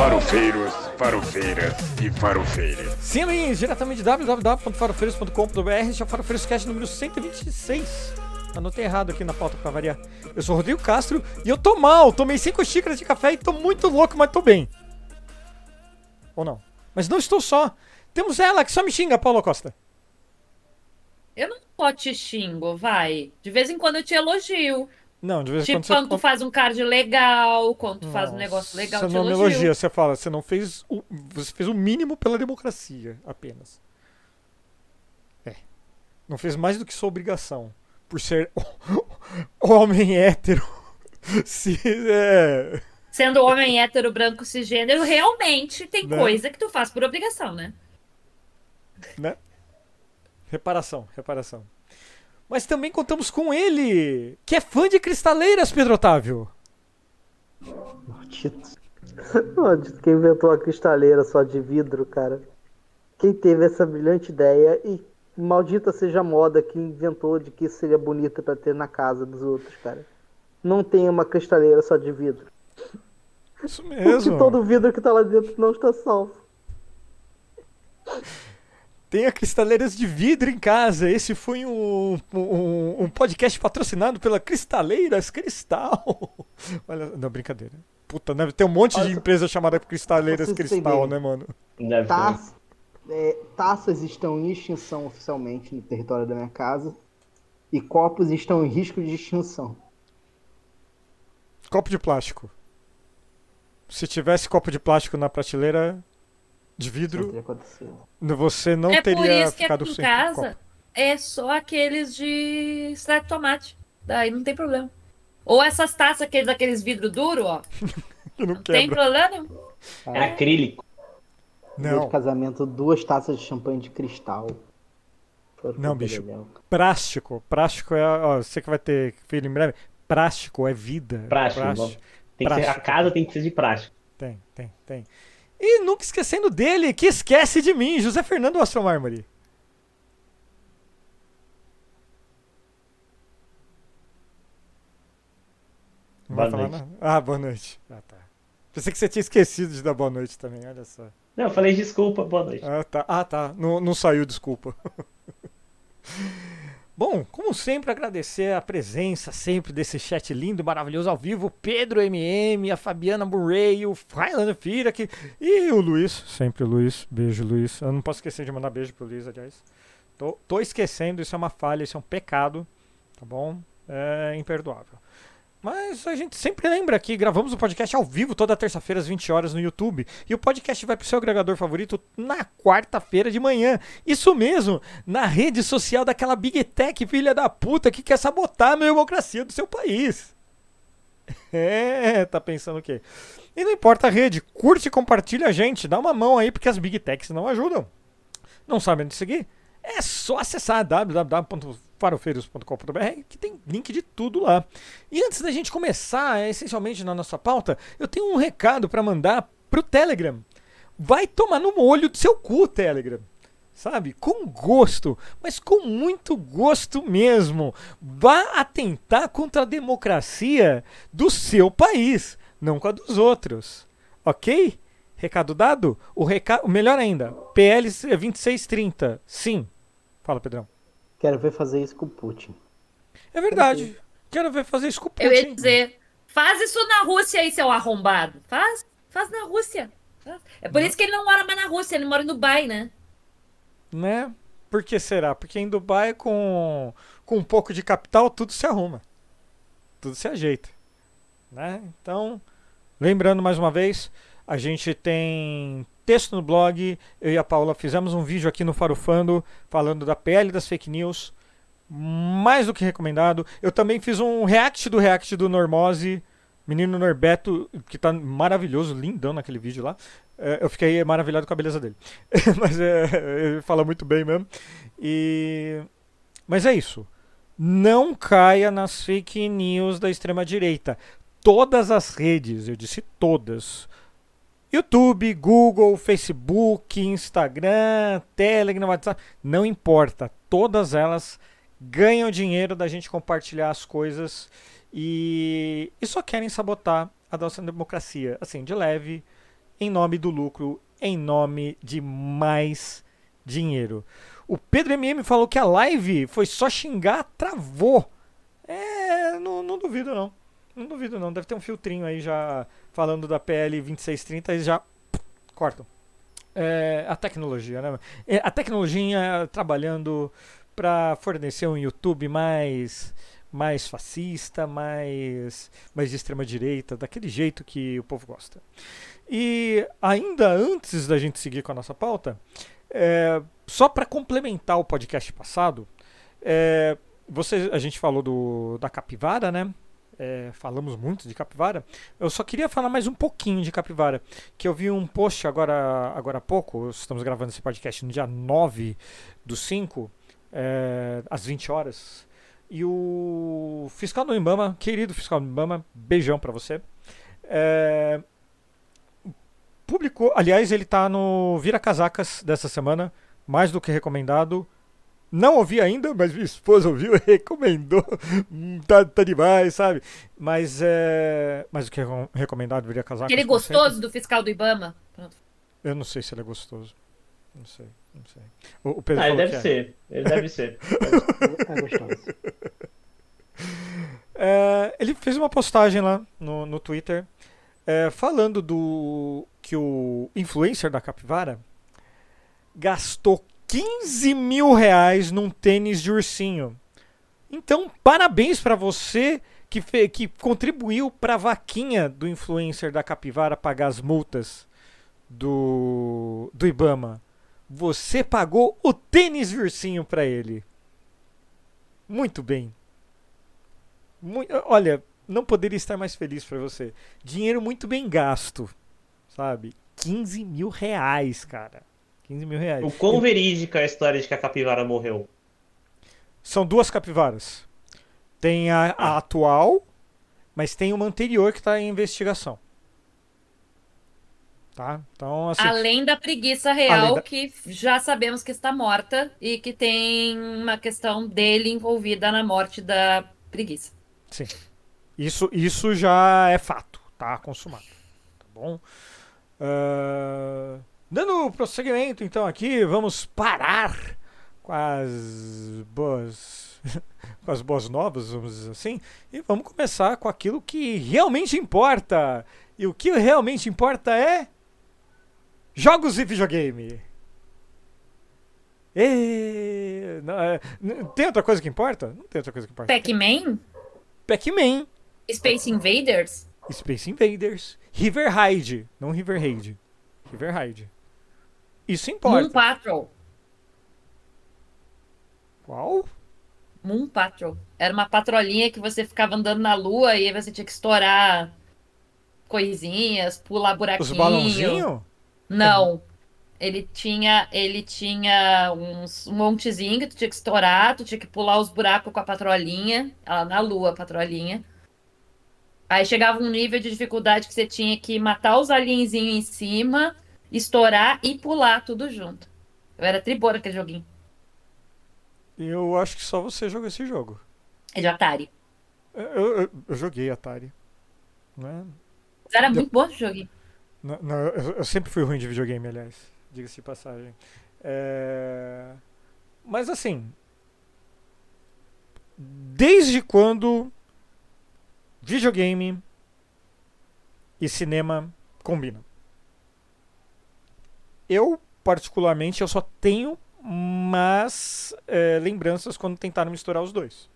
Farofeiros, farofeiras e farofeiras. Sim, amiguinhos, diretamente de www.farofeiros.com.br, este é o Farofeiros Cast número 126. Anotei errado aqui na pauta pra variar. Eu sou o Rodrigo Castro e eu tô mal. Tomei 5 xícaras de café e tô muito louco, mas tô bem. Ou não? Mas não estou só. Temos ela que só me xinga, Paulo Costa. Eu não só te xingo, vai. De vez em quando eu te elogio. Não, de vez em Tipo, quando quando tu faz um card legal, quando tu faz um negócio legal, Você não me elogia, você fala, você não fez o, você fez o mínimo pela democracia, apenas. É. Não fez mais do que sua obrigação. Por ser homem hétero. Se, é, Sendo homem hétero, branco, cisgênero, realmente tem Né? coisa que tu faz por obrigação, né? né? Reparação, reparação. Mas também contamos com ele, que é fã de cristaleiras, Pedro Otávio. Maldito. Maldito quem inventou a cristaleira só de vidro, cara. Quem teve essa brilhante ideia e maldita seja a moda que inventou de que seria bonito pra ter na casa dos outros, cara. Não tem uma cristaleira só de vidro. Isso Porque mesmo. todo vidro que tá lá dentro não está salvo. Tenha cristaleiras de vidro em casa. Esse foi um, um, um podcast patrocinado pela Cristaleiras Cristal. Olha, não, brincadeira. Puta, deve ter um monte de Olha, empresa chamada Cristaleiras Cristal, né, mano? Taça- é, taças estão em extinção oficialmente no território da minha casa. E copos estão em risco de extinção. Copo de plástico. Se tivesse copo de plástico na prateleira de Isso não vidro, teria você não é por teria isso que ficado aqui em sem casa copo. é só aqueles de extrato de tomate. Daí não tem problema. Ou essas taças aqueles, daqueles vidro duro, ó. Que não Tem quebra. problema nenhum. É acrílico. Dia Não, de casamento, duas taças de champanhe de cristal. Não, bicho. plástico. Plástico é. Ó, você que vai ter filho em breve. Plástico é vida. Plástico. Tem ser, a casa tem que ser de prático. Tem, tem, tem. E nunca esquecendo dele, que esquece de mim, José Fernando Astro Mármore. Não Boa vai falar noite. nada? Ah, boa noite. Ah, tá. Pensei que você tinha esquecido de dar boa noite também, olha só. Não, eu falei desculpa, boa noite. Ah, tá. Ah, tá. Não, não saiu, desculpa. Bom, como sempre, agradecer a presença sempre desse chat lindo, maravilhoso ao vivo. Pedro MM, a Fabiana Murray, o Highlander Fira aqui, e o Luiz. Sempre o Luiz. Beijo, Luiz. Eu não posso esquecer de mandar beijo pro Luiz, aliás. Tô, tô esquecendo, isso é uma falha, isso é um pecado. Tá bom? É imperdoável. Mas a gente sempre lembra que gravamos o podcast ao vivo toda terça-feira às 20 horas no YouTube. E o podcast vai pro seu agregador favorito na quarta-feira de manhã. Isso mesmo, na rede social daquela Big Tech filha da puta que quer sabotar a democracia do seu país. É, tá pensando o quê? E não importa a rede, curte e compartilha a gente, dá uma mão aí porque as Big Techs não ajudam. Não sabem onde seguir? É só acessar www.farofeiros.com.br que tem link de tudo lá. E antes da gente começar, essencialmente na nossa pauta, eu tenho um recado para mandar pro Telegram. Vai tomar no olho do seu cu, Telegram. Sabe? Com gosto, mas com muito gosto mesmo. Vá atentar contra a democracia do seu país, não com a dos outros. Ok? Recado dado? O recado, melhor ainda, PL 2630. Sim. Fala, Pedrão. Quero ver fazer isso com o Putin. É verdade. Quero ver fazer isso com o Putin. Eu ia dizer, faz isso na Rússia aí, seu arrombado. Faz, faz na Rússia. É por isso que ele não mora mais na Rússia, ele mora em Dubai, né? Né? Por que será? Porque em Dubai, com, com um pouco de capital, tudo se arruma. Tudo se ajeita. Né? Então, lembrando mais uma vez, a gente tem texto no blog. Eu e a Paula fizemos um vídeo aqui no Farofando falando da PL das fake news. Mais do que recomendado. Eu também fiz um react do react do Normose. Menino Norberto, que tá maravilhoso, lindão naquele vídeo lá. É, eu fiquei maravilhado com a beleza dele. Mas é, ele fala muito bem mesmo. E... Mas é isso. Não caia nas fake news da extrema-direita. Todas as redes, eu disse todas. YouTube, Google, Facebook, Instagram, Telegram, WhatsApp, não importa. Todas elas ganham dinheiro da gente compartilhar as coisas e, e só querem sabotar a nossa democracia, assim, de leve em nome do lucro, em nome de mais dinheiro. O Pedro MM falou que a live foi só xingar, travou. É, não, não duvido não. Não duvido não. Deve ter um filtrinho aí já falando da PL 2630 e já cortam. É, a tecnologia, né? É, A tecnologia trabalhando para fornecer um YouTube mais mais fascista, mais mais de extrema direita, daquele jeito que o povo gosta. E ainda antes da gente seguir com a nossa pauta, é, só para complementar o podcast passado, é, você, a gente falou do, da capivara, né? É, falamos muito de capivara. Eu só queria falar mais um pouquinho de capivara. Que eu vi um post agora, agora há pouco. Estamos gravando esse podcast no dia 9 do 5, é, às 20 horas. E o fiscal do Ibama, querido fiscal do Ibama, beijão pra você. É, publicou, aliás, ele tá no Vira Casacas dessa semana, mais do que recomendado. Não ouvi ainda, mas minha esposa ouviu e recomendou. Hum, tá, tá demais, sabe? Mas é. Mas o que é recomendado Vira Casacas? Aquele sempre. gostoso do fiscal do Ibama. Pronto. Eu não sei se ele é gostoso. Não sei, não sei. O, o Pedro Ah, ele deve é. ser. Ele deve ser. É gostoso. É, ele fez uma postagem lá no, no Twitter é, falando do que o influencer da capivara gastou 15 mil reais num tênis de ursinho. Então, parabéns pra você que, que contribuiu pra vaquinha do influencer da capivara pagar as multas do, do Ibama. Você pagou o tênis de ursinho pra ele. Muito bem. Mui- olha, não poderia estar mais feliz pra você. Dinheiro muito bem gasto, sabe? 15 mil reais, cara. 15 mil reais. O quão verídica é a história de que a capivara morreu? São duas capivaras. Tem a, a atual, mas tem uma anterior que está em investigação. Tá? Então, assim. Além da preguiça real, da- que já sabemos que está morta e que tem uma questão dele envolvida na morte da preguiça. Sim. Isso, isso já é fato, tá consumado. Tá bom? Ah, dando prosseguimento, então, aqui, vamos parar com as boas. com as boas novas, vamos dizer assim, e vamos começar com aquilo que realmente importa. E o que realmente importa é. Jogos e videogame. E... não, é, tem outra coisa que importa? Não tem outra coisa que importa. Pac-Man? Pac-Man, Space Invaders? Space Invaders, River Raid, não River Raid. River Raid. Isso Moon importa. Patrol. Qual? Moon Patrol. Era uma patrolinha que você ficava andando na lua e aí você tinha que estourar coisinhas, pular buraquinho. Os balãozinhos? Não. Ele tinha, ele tinha uns, um montezinho que tu tinha que estourar, tu tinha que pular os buracos com a patrolinha, ela na lua, a patrolinha. Aí chegava um nível de dificuldade que você tinha que matar os alienzinhos em cima, estourar e pular tudo junto. Eu era tribora aquele joguinho. Eu acho que só você jogou esse jogo. É de Atari. Eu, eu- eu joguei Atari. Né? Mas era muito bom esse joguinho. Não, não, eu, eu sempre fui ruim de videogame, aliás. Diga-se de passagem. É, Mas assim. Desde quando videogame e cinema combinam? Eu, particularmente, eu só tenho mas lembranças quando tentaram misturar os dois.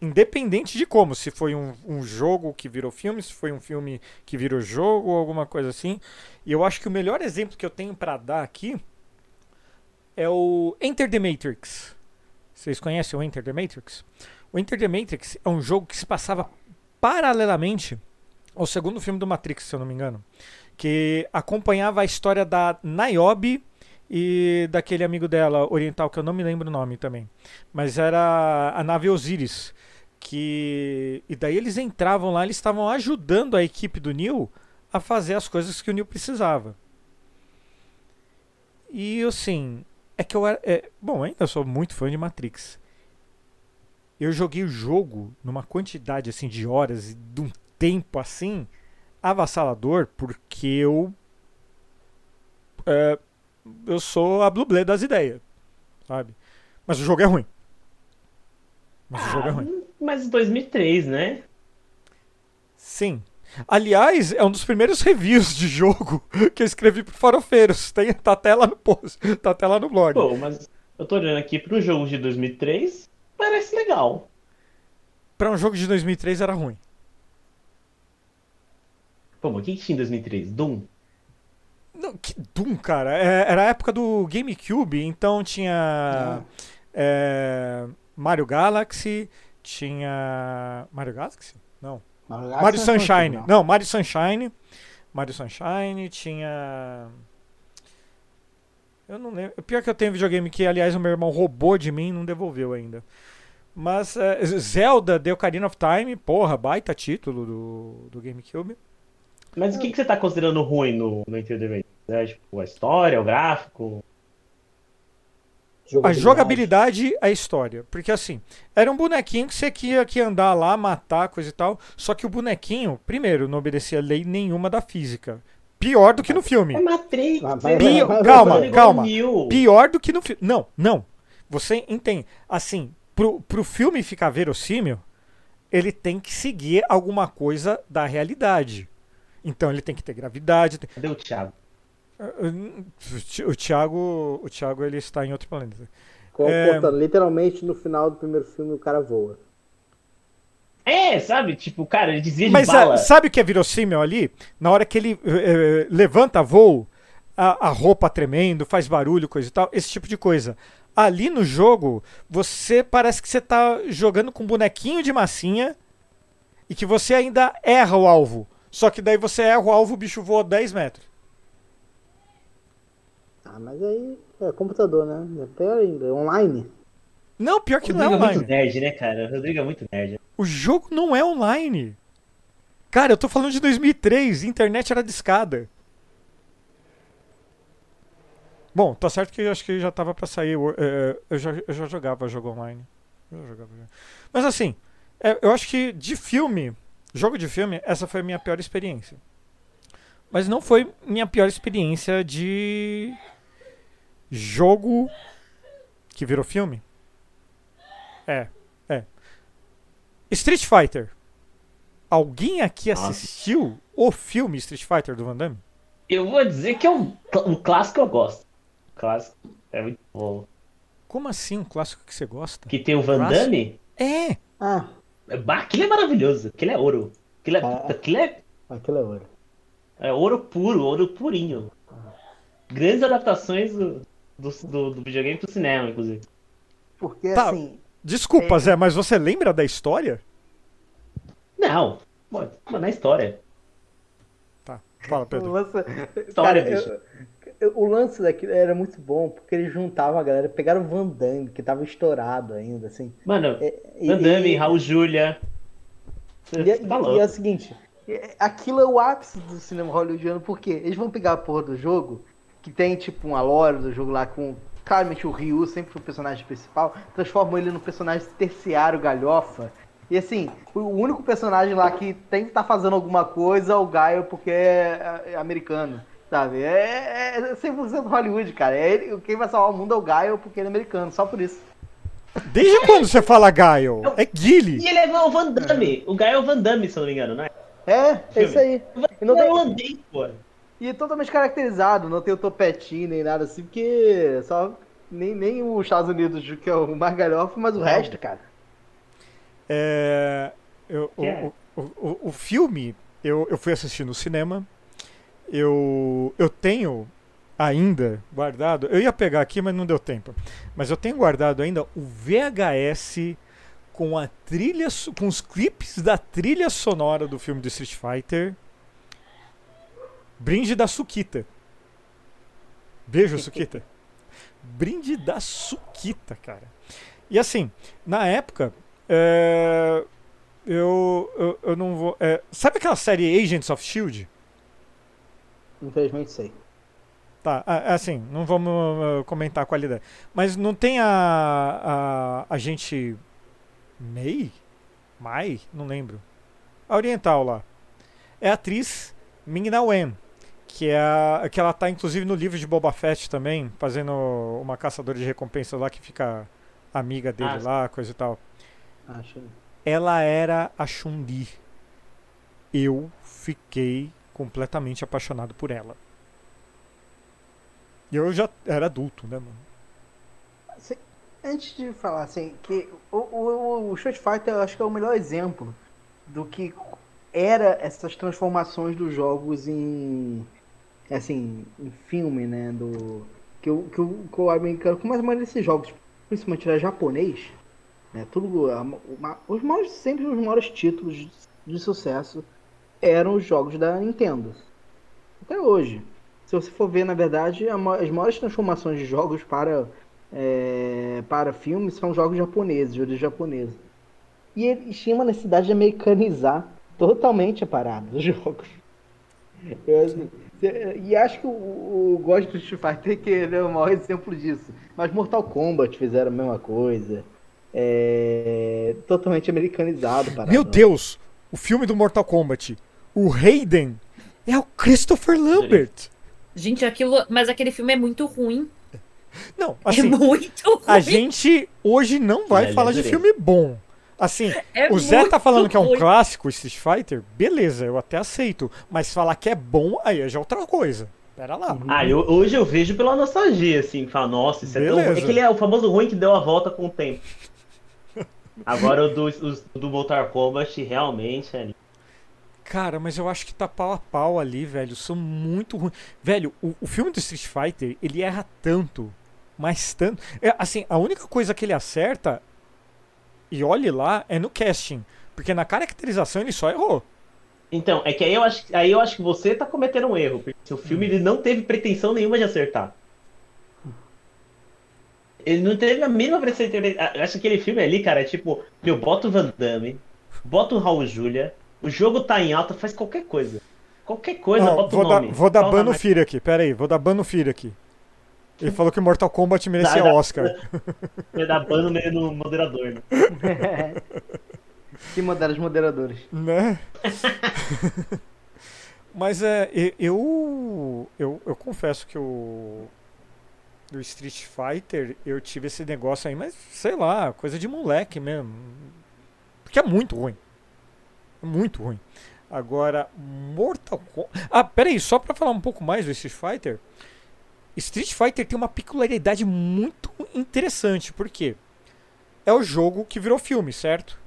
Independente de como, se foi um, um jogo que virou filme, se foi um filme que virou jogo alguma coisa assim. E eu acho que o melhor exemplo que eu tenho pra dar aqui é o Enter the Matrix. Vocês conhecem o Enter the Matrix? O Enter the Matrix é um jogo que se passava paralelamente ao segundo filme do Matrix, se eu não me engano, que acompanhava a história da Niobe e daquele amigo dela, oriental, que eu não me lembro o nome também. Mas era a nave Osiris. Que. E daí eles entravam lá, eles estavam ajudando a equipe do Neil a fazer as coisas que o Neil precisava. E assim. É que eu era. é, bom, ainda sou muito fã de Matrix. Eu joguei o jogo numa quantidade assim de horas e de um tempo assim avassalador, porque eu é, eu sou a Blue das ideias, sabe? Mas o jogo é ruim. Mas o jogo é ruim. Mas 2003, né? Sim. Aliás, é um dos primeiros reviews de jogo que eu escrevi pro Farofeiros. Tem, tá até lá no post, tá até lá no blog. Pô, mas eu tô olhando aqui pro jogo de 2003, parece legal. Pra um jogo de 2003 era ruim. Pô, mas o que que tinha em 2003? Doom? Não, que Doom, cara. É, era a época do GameCube, então tinha é, Mario Galaxy, tinha. Mario Galaxy? Não. Mario Mario Galaxy não é Sunshine. antigo, Não, Mario Sunshine. Mario Sunshine, tinha. Eu não lembro. Pior que eu tenho videogame que, aliás, o meu irmão roubou de mim e não devolveu ainda. Mas é, Zelda The Ocarina of Time, porra, baita título do, do GameCube. Mas o que, que você tá considerando ruim no, no Into the? É, tipo, a história, o gráfico? A jogabilidade, a história. Porque assim, era um bonequinho que você tinha que andar lá, matar, coisa e tal. Só que o bonequinho, primeiro, não obedecia lei nenhuma da física. Pior do que no filme. É Matrix! É mas- calma, calma. Pior do que no filme. Não, não. Você entende. Assim, pro, pro filme ficar verossímil, ele tem que seguir alguma coisa da realidade. Então ele tem que ter gravidade. tem- Cadê o Thiago? O Thiago, o Thiago ele está em outro planeta. É. literalmente no final do primeiro filme o cara voa. É, sabe? Tipo, cara, ele dizia de Mas bala. ah, sabe o que é verossímil ali? Na hora que ele eh, levanta voo, a, a roupa tremendo, faz barulho, coisa e tal, esse tipo de coisa. Ali no jogo, você parece que você tá jogando com um bonequinho de massinha e que você ainda erra o alvo. Só que daí você erra o alvo, o bicho voa 10 metros. Ah, mas aí é computador, né? É pior ainda, é online. Não, pior que O não é Rodrigo é online. muito nerd, né, cara? O Rodrigo é muito nerd. O jogo não é online. Cara, eu tô falando de 2003, internet era discada. Bom, tá certo que eu acho que já tava pra sair. é, eu, já, eu já jogava jogo online. Eu já jogava. Mas assim, é, eu acho que de filme, jogo de filme, essa foi a minha pior experiência. Mas não foi minha pior experiência de jogo que virou filme. É, é. Street Fighter. Alguém aqui Nossa. assistiu o filme Street Fighter do Van Damme? Eu vou dizer que é um, um clássico eu gosto. Clássico. É muito bom. Como assim um clássico que você gosta? Que tem o Van? Damme. É! Ah, Aquilo é maravilhoso. Aquilo é ouro. Aquilo é, Ah. aquilo é, aquilo é ouro. é ouro puro, ouro purinho. Grandes adaptações do, do, do, do videogame pro cinema, inclusive. Porque Tá. assim, Desculpa, É. Zé, mas você lembra da história? Não. Pô, mano, é história. Tá, fala, Pedro. História, cara, bicho. eu- o lance daquilo era muito bom, porque eles juntavam a galera, pegaram o Van Damme, que tava estourado ainda, assim. Mano, E- Van Damme, e- Raul Júlia. Você E, é- tá e é o seguinte, é- aquilo é o ápice do cinema hollywoodiano, porque eles vão pegar a porra do jogo, que tem tipo uma lore do jogo lá com. Claramente o Ryu sempre foi o personagem principal, transformam ele num personagem terciário galhofa. E assim, o único personagem lá que tem que estar fazendo alguma coisa é o Gaio porque é, é americano. Sabe? É, é 100% Hollywood, cara. É ele, quem vai salvar o mundo é o Gaio porque ele é americano, só por isso. Desde quando você fala Gaio? É Guile. E ele é o Van Damme. O Guy é o Van Damme, se eu não me engano, não é? É, é isso aí. E não é tem, holandês, pô. E é totalmente caracterizado, não tem o topetinho nem nada assim, porque só nem, nem os Estados Unidos, que é o mais galhofa, mas o Não. resto, cara. É, eu- o, é? o, o, o filme, eu, eu fui assistir no cinema. Eu, eu tenho ainda guardado. Eu ia pegar aqui, mas não deu tempo. Mas eu tenho guardado ainda o VHS com a trilha, com os clipes da trilha sonora do filme do Street Fighter. Brinde da Suquita. Beijo, Suquita. Brinde da Suquita, cara. E assim, na época, é, eu, eu, eu não vou. é, sabe aquela série Agents of Shield? Infelizmente sei. Tá, assim, não vamos uh, comentar a qualidade. Mas não tem a, a, a gente. Mei? Mai? Não lembro. A oriental lá. É a atriz Ming Na Wen. Que, é a, que ela tá inclusive no livro de Boba Fett também, fazendo uma caçadora de recompensas lá que fica amiga dele Ah, lá, coisa e tal. Acho. Ela era a Chun-Li. Eu fiquei completamente apaixonado por ela. E eu já era adulto, né, mano? Antes de falar assim, que o, o, o Street Fighter eu acho que é o melhor exemplo do que era essas transformações dos jogos em assim, em filme, né, do que o que o, que o americano, como a maioria desses jogos, principalmente era japonês, né, tudo uma- os maiores sempre os maiores títulos de sucesso eram os jogos da Nintendo. Até hoje. Se você for ver, na verdade, as maiores transformações de jogos para é, para filmes são jogos japoneses, de origem japonesa. E eles tinham uma necessidade de americanizar totalmente a parada dos jogos. Eu, assim, e acho que o, o gosto do Street Fighter que ele é o maior exemplo disso. Mas Mortal Kombat fizeram a mesma coisa. É, totalmente americanizado. a parada. Meu Deus! O filme do Mortal Kombat. O Raiden é o Christopher Lambert. Gente, aquilo. Mas aquele filme é muito ruim. Não, é assim, muito ruim. a gente hoje não vai Ele falar de filme bom. Assim, É o Zé tá falando que é um ruim. clássico Street Fighter, beleza, eu até aceito. Mas falar que é bom, aí é já outra coisa. Pera lá. Ah, eu- hoje eu vejo pela nostalgia, assim, fala, nossa, isso é tão Beleza. ruim. É que ele é o famoso ruim que deu a volta com o tempo. Agora o do, o do Mortal Kombat realmente é. Cara, mas eu acho que tá pau a pau ali, velho. São muito ruins. Velho, o, o filme do Street Fighter, ele erra tanto, mas tanto. É, assim, a única coisa que ele acerta, e olhe lá, é no casting. Porque na caracterização ele só errou. Então, é que aí eu acho, aí eu acho que você tá cometendo um erro, porque o filme ele não teve pretensão nenhuma de acertar. Ele não teve a mínima pretensão. acho que aquele filme ali, cara, é tipo, meu, bota o Van Damme, bota o Raul Julia, o jogo tá em alta, faz qualquer coisa. Qualquer coisa, Ó, bota vou, o dar, nome. vou dar Fala ban no. Fira aqui, pera aí, vou dar ban no Fira aqui. Ele falou que Mortal Kombat merecia Dá- dá- Oscar. Vai dar ban no meio do moderador, né? Que modera os moderadores. Né? Mas é, eu, eu, eu confesso que o do Street Fighter eu tive esse negócio aí, mas sei lá, coisa de moleque mesmo. Porque é muito ruim. É muito ruim. Agora, Mortal Kombat. Ah, peraí, só pra falar um pouco mais do Street Fighter. Street Fighter tem uma peculiaridade muito interessante, porque é o jogo que virou filme, certo?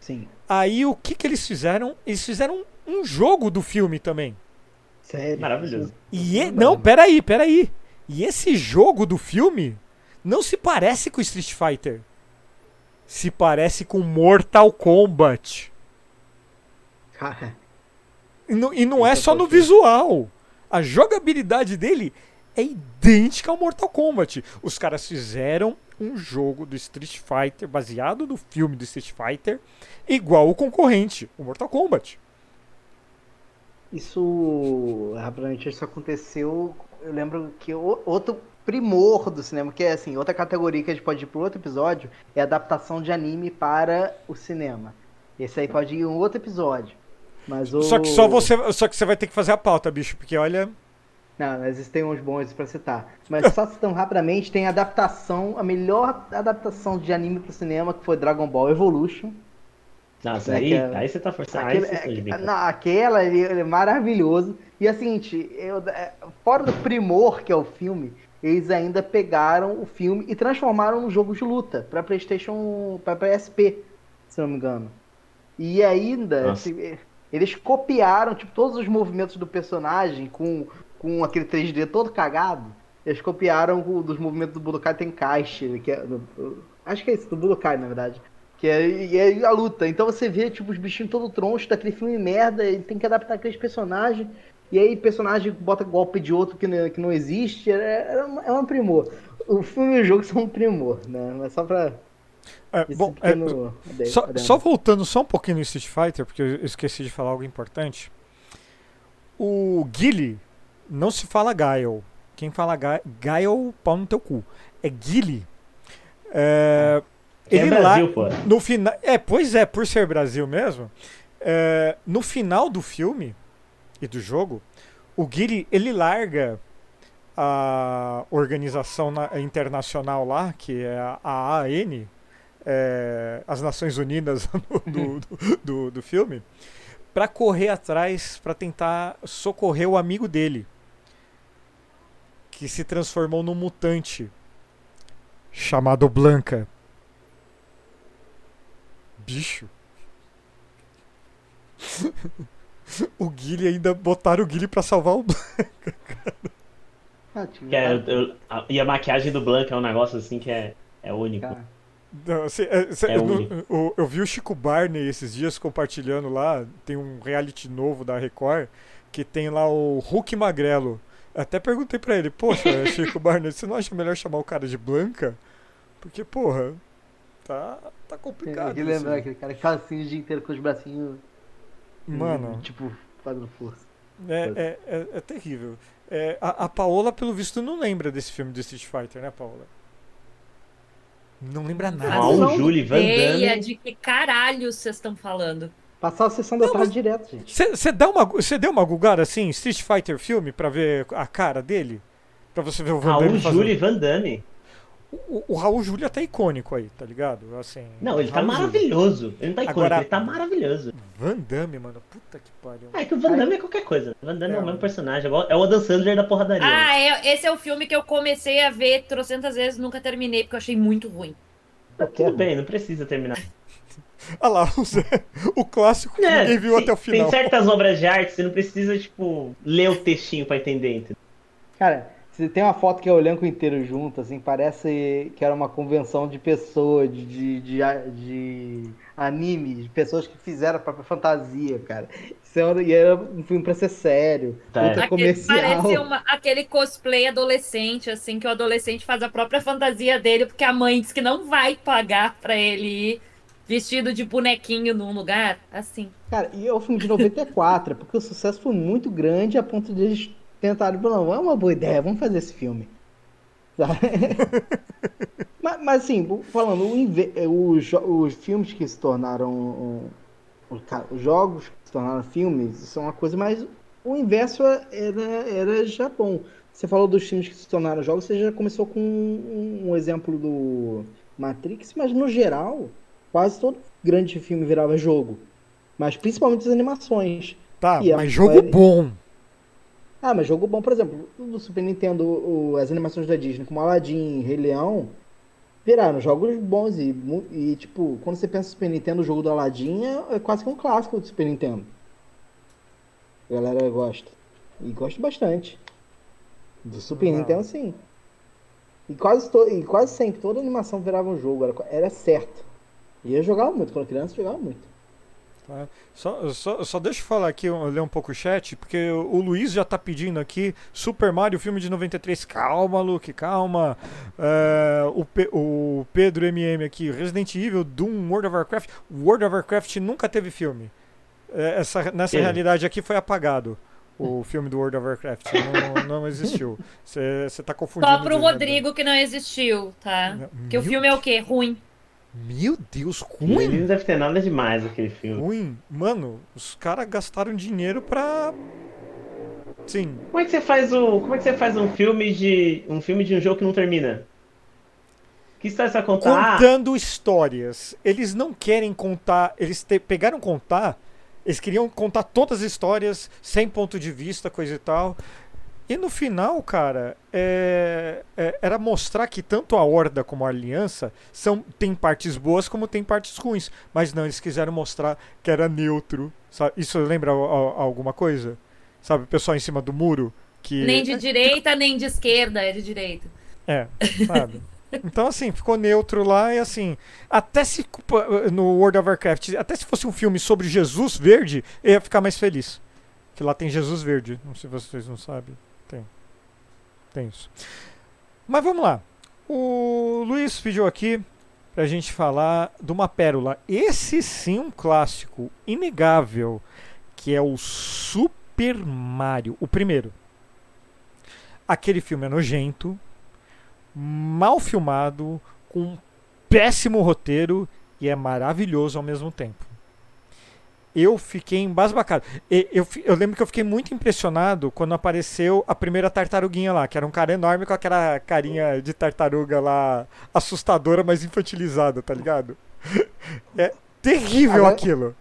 Sim. Aí o que, que eles fizeram? Eles fizeram um jogo do filme também. Sério. Maravilhoso. E e- não, peraí, peraí. E esse jogo do filme não se parece com Street Fighter. Se parece com Mortal Kombat. Cara, E não, e não é Eita, só no visual. A jogabilidade dele é idêntica ao Mortal Kombat. Os caras fizeram um jogo do Street Fighter baseado no filme do Street Fighter, igual o concorrente, o Mortal Kombat. isso rapidamente isso aconteceu. Eu lembro que outro primor do cinema, que é assim, outra categoria que a gente pode ir para outro episódio, é adaptação de anime para o cinema. Esse aí pode ir em um outro episódio. Mas o... Só que só você, só que você vai ter que fazer a pauta, bicho, porque olha, Não, mas existem uns bons pra citar. Mas só citando rapidamente, tem a adaptação, a melhor adaptação de anime pro cinema, que foi Dragon Ball Evolution. Nossa, É aí, é- aí você tá forçando. Aquele- aí não, aquela, ele, ele é maravilhoso. E é o seguinte, eu, é, fora do primor que é o filme, eles ainda pegaram o filme e transformaram num jogo de luta pra Playstation, pra PSP, se não me engano. E ainda, Nossa. Eles copiaram tipo, todos os movimentos do personagem com, com aquele 3D todo cagado. Eles copiaram o dos movimentos do Budokai Tenkaichi, que é, acho que é isso, do Budokai, na verdade. Que é, e é a luta. Então você vê, tipo, os bichinhos todo troncho daquele filme merda, ele tem que adaptar aqueles personagens. E aí personagem bota golpe de outro que não, que não existe. É, é, um, é um primor. O filme e o jogo são um primor, né? Mas só pra. É, bom, é, pequeno ade- Só, só voltando só um pouquinho no Street Fighter, porque eu esqueci de falar algo importante. O Guile não se fala Gaio. Quem fala Ga- Gaio, pau no teu cu. É Guile. É, Que é ele Brasil, lá, pô. no final. É, pois é, por ser Brasil mesmo. é, no final do filme e do jogo, o Guile, ele larga a organização na- internacional lá, que é a AN, é, as Nações Unidas do, do, do, do filme, para correr atrás, para tentar socorrer o amigo dele, que se transformou num mutante chamado Blanca. Bicho. o Guile ainda botaram o Guile pra salvar o Blanca. Ah, Que é, eu- a- e a maquiagem do Blanca é um negócio assim que é, é único. Cara, Não, cê- é, cê- É no- único. o- eu vi o Chico Barney esses dias compartilhando lá. Tem um reality novo da Record que tem lá o Hulk Magrelo. Até perguntei pra ele: Poxa, Chico Barney, você não acha melhor chamar o cara de Blanca? Porque, porra, tá, tá Tem complicado. que isso lembrar aí. aquele cara que assim o dia inteiro com os bracinhos. Mano, Tipo, fazendo força. é, é, é, é terrível. É, a, a Paola, pelo visto, não lembra desse filme de Street Fighter, né, Paola? Não lembra nada. Raul, Julie, Van Damme. de que caralho vocês estão falando? Passar a sessão da Não, tarde direto, gente. Você dá uma, você deu uma gugada assim, Street Fighter filme, pra ver a cara dele? Pra você ver o Van Raul, Damme fazendo. Julie, Van Damme. O, o Raul Júlia tá icônico aí, tá ligado? Assim, Não, ele tá Raul Júlia. maravilhoso. Ele não tá icônico, Agora- ele tá maravilhoso. Van Damme, mano, puta que pariu. É que o Van Damme é qualquer coisa. O Van Damme é, É, o mesmo personagem. igual- É o Adam Sandler da porradaria. Ah, é, esse é o filme que eu comecei a ver trocentas vezes, nunca terminei, porque eu achei muito ruim. Tá tudo bem, não precisa terminar. Olha lá, o, Zé- o clássico que É, ninguém viu tem- até o final. Tem certas obras de arte, você não precisa, tipo, ler o textinho pra entender. entendeu? Cara, tem uma foto que é o elenco inteiro junto, assim, parece que era uma convenção de pessoas, de, de, de, de anime, de pessoas que fizeram a própria fantasia, cara. Isso era, e era um filme pra ser sério, Tá, luta é. Aquele, comercial. parece uma- aquele cosplay adolescente, assim, que o adolescente faz a própria fantasia dele, porque a mãe diz que não vai pagar pra ele ir vestido de bonequinho num lugar, assim. Cara, e é um filme de 94, porque o sucesso foi muito grande a ponto de eles tentarem, não, é uma boa ideia, vamos fazer esse filme. Mas, mas assim, falando, os, os filmes que se tornaram. os, os jogos que se tornaram filmes são uma coisa, mas o inverso era, era já bom. Você falou dos filmes que se tornaram jogos, você já começou com um, um exemplo do Matrix, mas no geral, quase todo grande filme virava jogo. Mas principalmente as animações. Tá, E mas jogo vai- bom. Ah, mas jogo bom, por exemplo, do Super Nintendo, o- as animações da Disney, como Aladdin, Rei Leão, viraram jogos bons e, e, tipo, quando você pensa no Super Nintendo, o jogo do Aladdin é, é quase que um clássico do Super Nintendo. A galera gosta. E gosta bastante. Do Super Não. Nintendo, sim. E quase, to- e quase sempre, toda animação virava um jogo, era, era certo. E eu jogava muito, quando criança eu jogava muito. Tá? Só, só, só deixa eu falar aqui, eu ler um pouco o chat, porque o o Luiz já tá pedindo aqui Super Mario, filme de 93. Calma, Luke, calma. É, o, Pe- o Pedro MM aqui, Resident Evil, Doom, World of Warcraft. World of Warcraft nunca teve filme. É, essa, nessa Teve. realidade aqui foi apagado. O filme do World of Warcraft não, não existiu. Você tá confundindo. Só pro Rodrigo que não existiu, tá? Porque o filme é o quê? Ruim. Meu Deus, Ele ruim. não deve ter nada demais aquele filme. Ruim. Mano, os caras gastaram dinheiro pra. Sim. Como é que você faz o. Como é que você faz um filme de. um filme de um jogo que não termina? Que história você contar? Contando histórias. Eles não querem contar. Eles te- pegaram contar. Eles queriam contar todas as histórias, sem ponto de vista, coisa e tal. E no final, cara, é- é- era mostrar que tanto a Horda como a Aliança são, tem partes boas como tem partes ruins. Mas não, eles quiseram mostrar que era neutro. sabe? Isso lembra a- a- alguma coisa? Sabe, o pessoal em cima do muro? Que... Nem de direita, nem de esquerda, é de direita. É, sabe? Então, assim, ficou neutro lá e assim. Até se. No World of Warcraft, até se fosse um filme sobre Jesus verde, eu ia ficar mais feliz. Que lá tem Jesus verde. Não sei se vocês não sabem. Isso. Mas vamos lá. O Luiz pediu aqui pra gente falar de uma pérola. Esse sim um clássico inegável. Que é o Super Mario. O primeiro. Aquele filme é nojento mal filmado, com um péssimo roteiro e é maravilhoso ao mesmo tempo. Eu fiquei embasbacado. Eu, fi- eu lembro que eu fiquei muito impressionado quando apareceu a primeira tartaruguinha lá, que era um cara enorme com aquela carinha de tartaruga lá, assustadora, mas infantilizada, tá ligado? É terrível Agora- aquilo.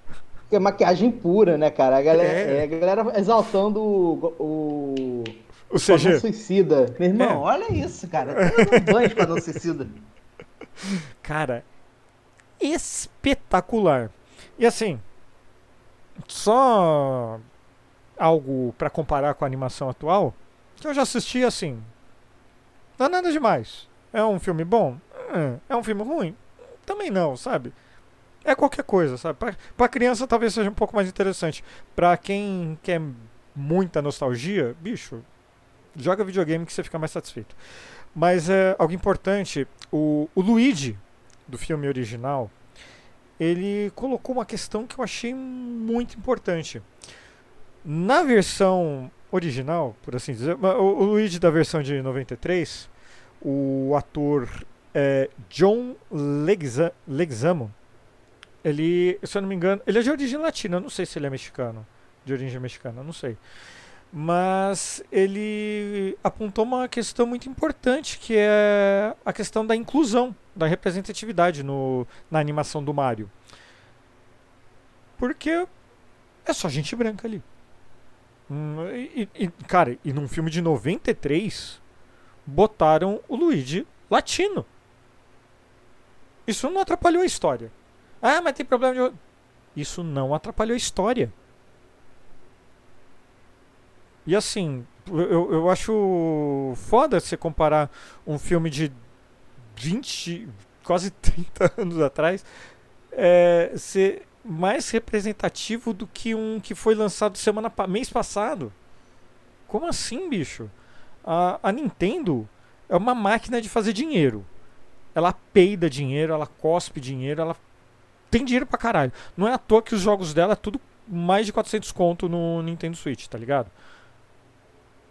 É maquiagem pura, né, cara? A galera, É. é, a galera exaltando o. o... O CG. Suicida. Meu irmão, É. olha isso, cara. Tem um banho Esquadrão Suicida. Cara, espetacular. E assim, só algo pra comparar com a animação atual, que eu já assisti assim. Não é nada demais. É um filme bom? Hum, É um filme ruim? Também não, sabe? É qualquer coisa, sabe? Pra, pra criança talvez seja um pouco mais interessante. Pra quem quer muita nostalgia, bicho, joga videogame que você fica mais satisfeito. Mas é algo importante, o, o Luigi do filme original, ele colocou uma questão que eu achei muito importante. Na versão original, por assim dizer, o, Luigi da versão de 93, o ator é, John Legza, Leguizamo, ele, se eu não me engano, ele é de origem latina, não sei se ele é mexicano, de origem mexicana, não sei. Mas ele apontou uma questão muito importante, que é a questão da inclusão, da representatividade no, na animação do Mario. Porque é só gente branca ali. Hum, e, e- cara, e num filme de 93, botaram o Luigi latino. Isso não atrapalhou a história. Ah, mas tem problema de. Isso não atrapalhou a história. E assim, eu, eu acho foda você comparar um filme de 20, quase 30 anos atrás, é, ser mais representativo do que um que foi lançado semana mês passado. Como assim, bicho? A, a Nintendo é uma máquina de fazer dinheiro. Ela peida dinheiro, ela cospe dinheiro, ela tem dinheiro pra caralho. Não é à toa que os jogos dela é tudo mais de 400 conto no Nintendo Switch, tá ligado?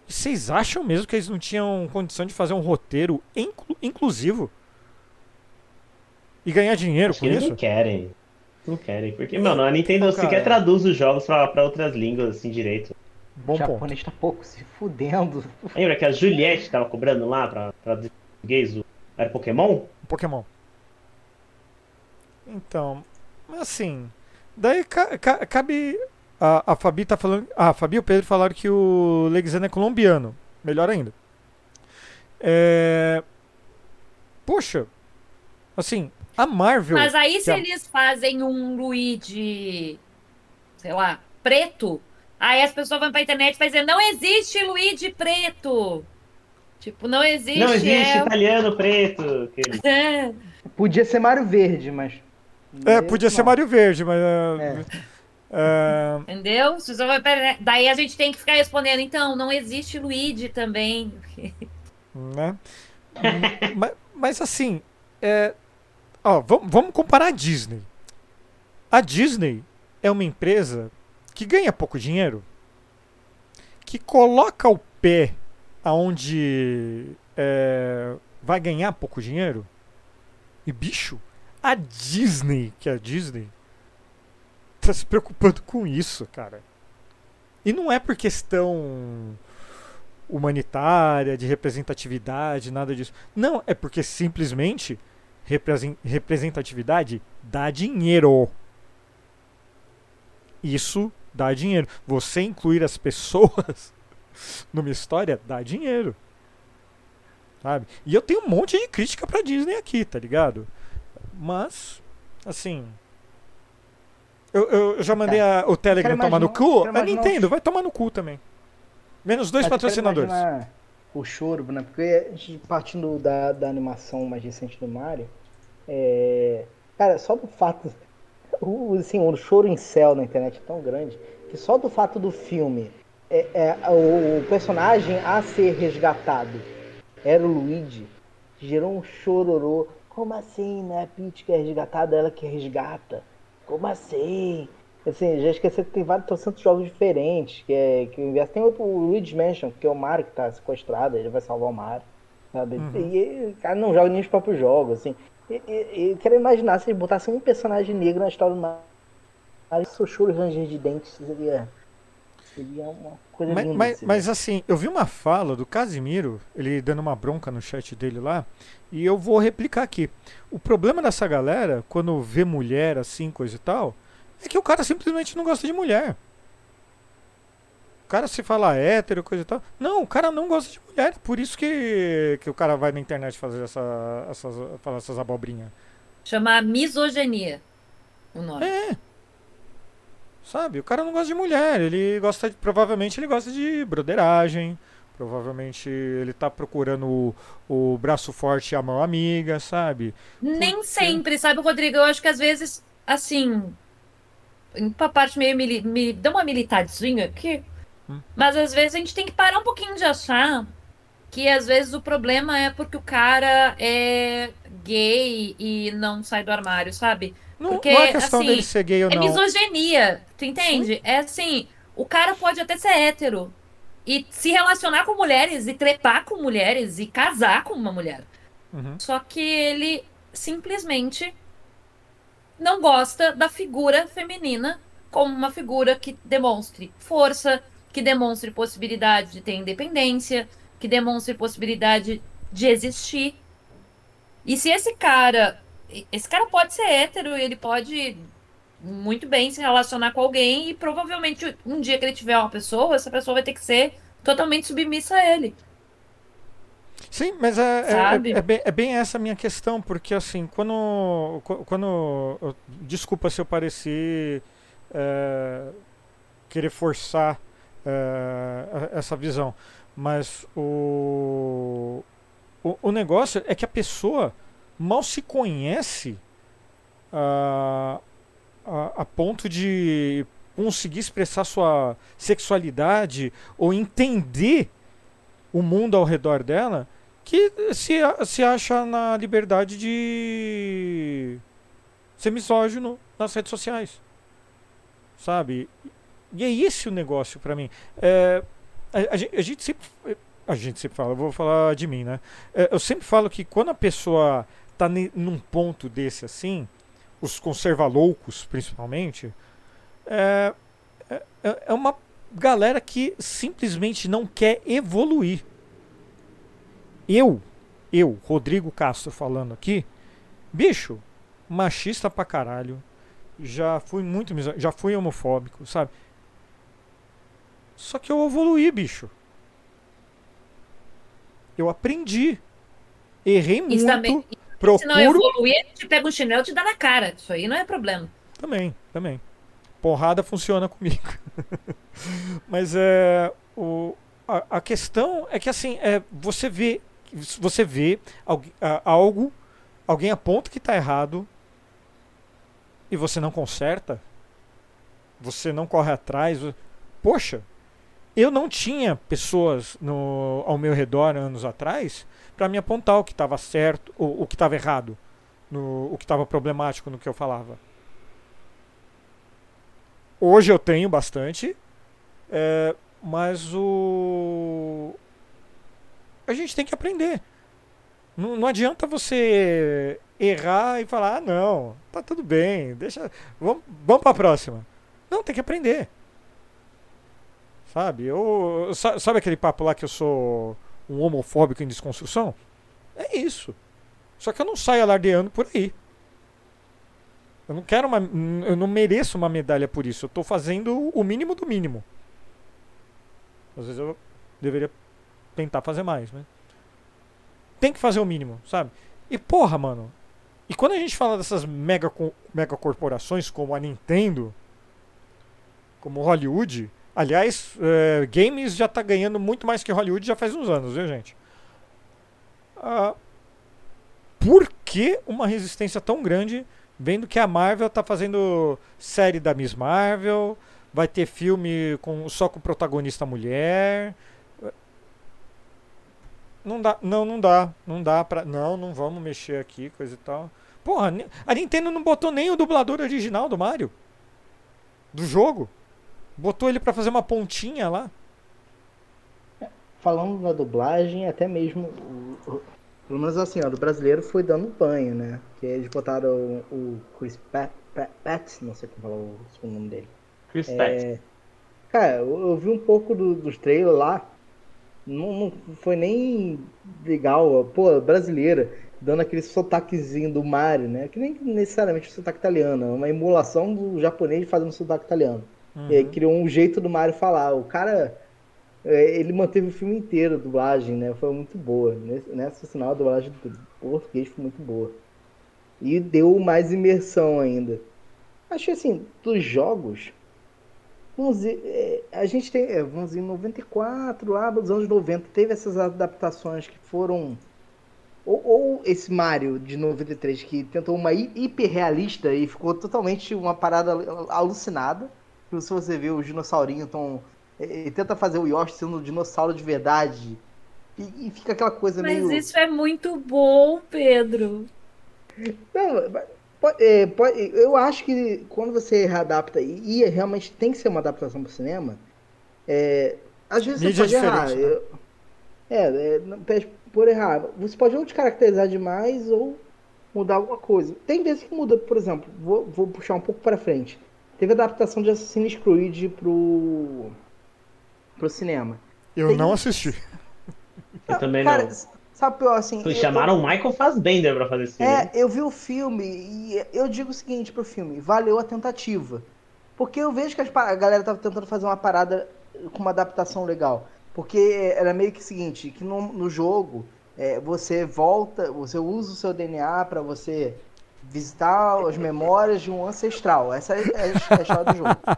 Vocês acham mesmo que eles não tinham condição de fazer um roteiro inclu- inclusivo? E ganhar dinheiro Acho com que eles isso? não querem. Não querem. Porque, mano, a Nintendo sequer traduz os jogos pra, pra outras línguas assim direito. Bom o ponto. japonês tá pouco se fudendo. Lembra que a Juliette tava cobrando lá pra traduzir português o. Era Pokémon? Pokémon. Então, assim, daí ca- ca- cabe a, a Fabi tá falando, a Fabi e o Pedro falaram que o Leguizano é colombiano, melhor ainda. É, poxa, assim, a Marvel, Mas aí se a- eles fazem um Luigi, sei lá, preto, aí as pessoas vão pra internet e vai dizer, não existe Luigi preto. Tipo, não existe. Não existe é... italiano preto. É. Podia ser Mario Verde, mas. é, podia ser Não. Mario Verde, mas é, É, Entendeu? Internet- Daí a gente tem que ficar respondendo, então, não existe Luigi também. né? mas, mas assim, é, ó, vamos, vamos comparar a Disney. A Disney é uma empresa que ganha pouco dinheiro, que coloca o pé aonde é, vai ganhar pouco dinheiro. E bicho, a Disney, que é a Disney, tá se preocupando com isso, cara. E não é por questão humanitária, de representatividade, nada disso. Não, é porque simplesmente represen- representatividade dá dinheiro. Isso dá dinheiro. Você incluir as pessoas numa história dá dinheiro. Sabe? E eu tenho um monte de crítica pra Disney aqui, tá ligado? Mas, assim. Eu, eu- eu já mandei a- o Telegram tomar no cu. A imaginar Nintendo vai tomar no cu também. Menos dois Mas eu quero patrocinadores. O choro, né? Porque partindo da, da animação mais recente do Mario, é... cara, só do fato. O, assim, o choro em céu na internet é tão grande que só do fato do filme, é, é, o, o personagem a ser resgatado era o Luigi, gerou um chororô. Como assim, né? A Peach que é resgatada, ela que resgata. Como assim? Assim, já esqueci que tem vários trocentos jogos diferentes. Que é que o inverso tem outro, o Luigi's Mansion, que é o Mario que tá sequestrado, ele vai salvar o Mario. Sabe? Uhum. E o cara não joga nem os próprios jogos, assim. E, e, e eu quero imaginar se eles botassem um personagem negro na história do Mario. Choro e ranger de dentes seria. Seria uma coisa Mas, linda. mas, mas assim, eu vi uma fala do Casimiro, ele dando uma bronca no chat dele lá, e eu vou replicar aqui. O problema dessa galera, quando vê mulher assim, coisa e tal, é que o cara simplesmente não gosta de mulher. O cara se fala hétero, coisa e tal. Não, o cara não gosta de mulher. Por isso que, que o cara vai na internet fazer essa, essas, falar essas abobrinhas. Chama misoginia o nome. É. Sabe? O cara não gosta de mulher. Ele gosta de. Provavelmente ele gosta de broderagem. Provavelmente ele tá procurando o, o braço forte e a mão amiga, sabe? Nem sempre, sabe, Rodrigo? Eu acho que às vezes, assim, pra parte meio mili me dá uma militadinha aqui, Hum. mas às vezes a gente tem que parar um pouquinho de achar que às vezes o problema é porque o cara é gay e não sai do armário, sabe? Não, Porque, não é questão assim, dele ser gay ou É não. misoginia, tu entende? É assim, o cara pode até ser hétero e se relacionar com mulheres e trepar com mulheres e casar com uma mulher. Uhum. Só que ele simplesmente não gosta da figura feminina como uma figura que demonstre força, que demonstre possibilidade de ter independência, que demonstre possibilidade de existir. E se esse cara, esse cara pode ser hétero, ele pode muito bem se relacionar com alguém e provavelmente um dia que ele tiver uma pessoa, essa pessoa vai ter que ser totalmente submissa a ele. Sim, mas é, é- é, é bem, é bem essa a minha questão, porque assim, quando. qu- quando desculpa se eu pareci é, querer forçar é, essa visão, mas o, o, o negócio é que a pessoa mal se conhece a, a, a ponto de conseguir expressar sua sexualidade ou entender o mundo ao redor dela que se, se acha na liberdade de ser misógino nas redes sociais. Sabe? E é esse o negócio pra mim. É, a, a a gente sempre. A gente sempre fala, vou falar de mim, né? É, eu sempre falo que quando a pessoa tá ne- num ponto desse assim, os conservaloucos principalmente, é, é, é uma galera que simplesmente não quer evoluir. Eu, eu, Rodrigo Castro falando aqui, bicho, machista pra caralho. Já fui muito já fui homofóbico, sabe? Só que eu evoluí, bicho. Eu aprendi. Errei Isso muito. também, se não procuro evoluir, a gente pega um chinelo e te dá na cara. Isso aí não é problema. Também, também. Porrada funciona comigo. Mas é. O, a, a questão é que assim, é, você vê. Você vê algo, alguém aponta que está errado e você não conserta, você não corre atrás. Poxa, eu não tinha pessoas no, ao meu redor anos atrás para me apontar o que estava certo, o, o que estava errado, no, o que estava problemático no que eu falava. Hoje eu tenho bastante, é, mas o. A gente tem que aprender. Não, não adianta você errar e falar, ah, não, tá tudo bem, deixa. Vamos, vamos pra próxima. Não, tem que aprender. Sabe? Eu, sa- sabe aquele papo lá que eu sou um homofóbico em desconstrução? É isso. Só que eu não saio alardeando por aí. Eu não quero uma. Eu não mereço uma medalha por isso. Eu tô fazendo o mínimo do mínimo. Às vezes eu deveria tentar fazer mais, né? Tem que fazer o mínimo, sabe? E porra, mano. E quando a gente fala dessas mega, mega corporações como a Nintendo, como Hollywood, aliás, é, games já tá ganhando muito mais que Hollywood já faz uns anos, viu, gente? Ah, por que uma resistência tão grande vendo que a Marvel tá fazendo série da Miss Marvel, vai ter filme com só com protagonista mulher. Não dá, não, não dá, não dá pra, não, não vamos mexer aqui, coisa e tal. Porra, a Nintendo não botou nem o dublador original do Mario do jogo. Botou ele pra fazer uma pontinha lá. Falando da dublagem, até mesmo. pelo menos assim, ó, do brasileiro foi dando banho, né? Que eles botaram o, o Chris Pratt, Pa- Pattinson, não sei como falar o segundo nome dele. Chris. É, cara, eu, eu vi um pouco do- dos trailers lá. Não, não foi nem legal. Pô, brasileira, dando aquele sotaquezinho do Mario, né? Que nem necessariamente o sotaque italiano, é uma emulação do japonês fazendo sotaque italiano. E aí criou um jeito do Mario falar. O cara, é, ele manteve o filme inteiro, a dublagem, né? Foi muito boa. Nesse- Nessa sinal, a dublagem do português foi muito boa. E deu mais imersão ainda. Acho que assim, dos jogos, vamos dizer, é, a gente tem, é, vamos dizer, em 94, lá nos anos 90, teve essas adaptações que foram. Ou, ou esse Mario de 93, que tentou uma hi- hiperrealista e ficou totalmente uma parada alucinada. Se você vê os dinossaurinhos estão. Ele tenta fazer o Yoshi sendo um dinossauro de verdade. E, e fica aquela coisa Mas meio. isso é muito bom, Pedro. Não, mas pode- é, pode- eu acho que quando você readapta, e, e realmente tem que ser uma adaptação para o cinema, é, às vezes Mídia você pode errar. né? Eu- é, é, não- por errar. Você pode ou descaracterizar demais ou mudar alguma coisa. Tem vezes que muda, por exemplo, vou, vou puxar um pouco para frente. Teve a adaptação de Assassin's Creed pro, pro cinema. Eu tem- não assisti. Eu também Cara, não. sabe o pior assim? eu- Chamaram o Michael Fassbender pra fazer esse filme. É, eu vi o filme e eu digo o seguinte pro filme, valeu a tentativa. Porque eu vejo que a galera tava tentando fazer uma parada com uma adaptação legal. Porque era meio que o seguinte, que no, no jogo é, você volta, você usa o seu DNA pra você visitar as memórias de um ancestral. Essa é, é a história do jogo.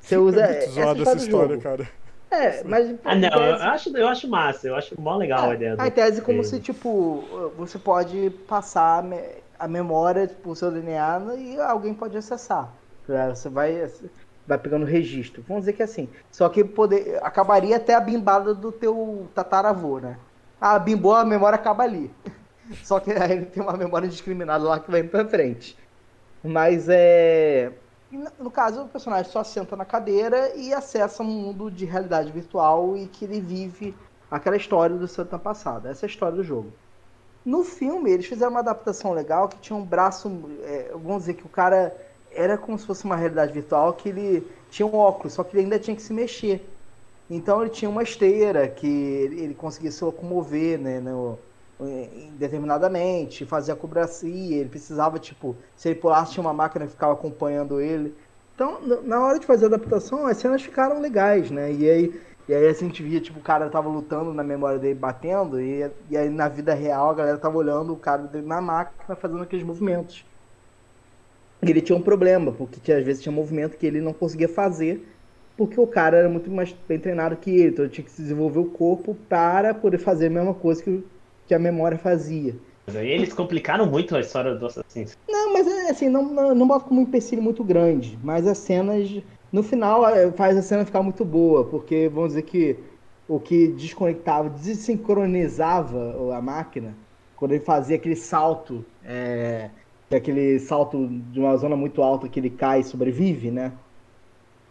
Você usa é essa muito essa do história, cara. É, mas Ah, não, em tese- eu acho, eu acho massa, eu acho mó legal a ideia do a tese é como se, tipo, você pode passar a me- a memória, tipo, o seu DNA e alguém pode acessar. É, Você vai, vai pegando registro. Vamos dizer que é assim. Só que poder, acabaria até a bimbada do teu tataravô, né? Ah, bimbou, a memória acaba ali. Só que aí ele tem uma memória indiscriminada lá que vai pra frente. Mas é. no- caso, o personagem só senta na cadeira e acessa um mundo de realidade virtual e que ele vive aquela história do seu passado. Essa é a história do jogo. No filme, eles fizeram uma adaptação legal que tinha um braço. é, vamos dizer que o cara era como se fosse uma realidade virtual que ele tinha um óculos, só que ele ainda tinha que se mexer. Então ele tinha uma esteira que ele ele conseguia se locomover né, no, em- determinadamente, fazer a cobracia, ele precisava, tipo, se ele pulasse tinha uma máquina que ficava acompanhando ele. Então, na hora de fazer a adaptação, as cenas ficaram legais, né? E aí, e aí assim, a gente via, tipo, o cara tava lutando na memória dele, batendo, e, e aí na vida real a galera tava olhando o cara dele na máquina fazendo aqueles movimentos. Ele tinha um problema, porque tinha- às vezes tinha movimento que ele não conseguia fazer, porque o cara era muito mais bem treinado que ele, então ele tinha que desenvolver o corpo para poder fazer a mesma coisa que, que a memória fazia. Eles complicaram muito a história do Assassin's Não, mas é assim, não, não, não bota como um empecilho muito grande, mas as cenas, no final, é, faz a cena ficar muito boa, porque vamos dizer que o que desconectava, desincronizava a máquina, quando ele fazia aquele salto, é, é aquele salto de uma zona muito alta que ele cai e sobrevive, né?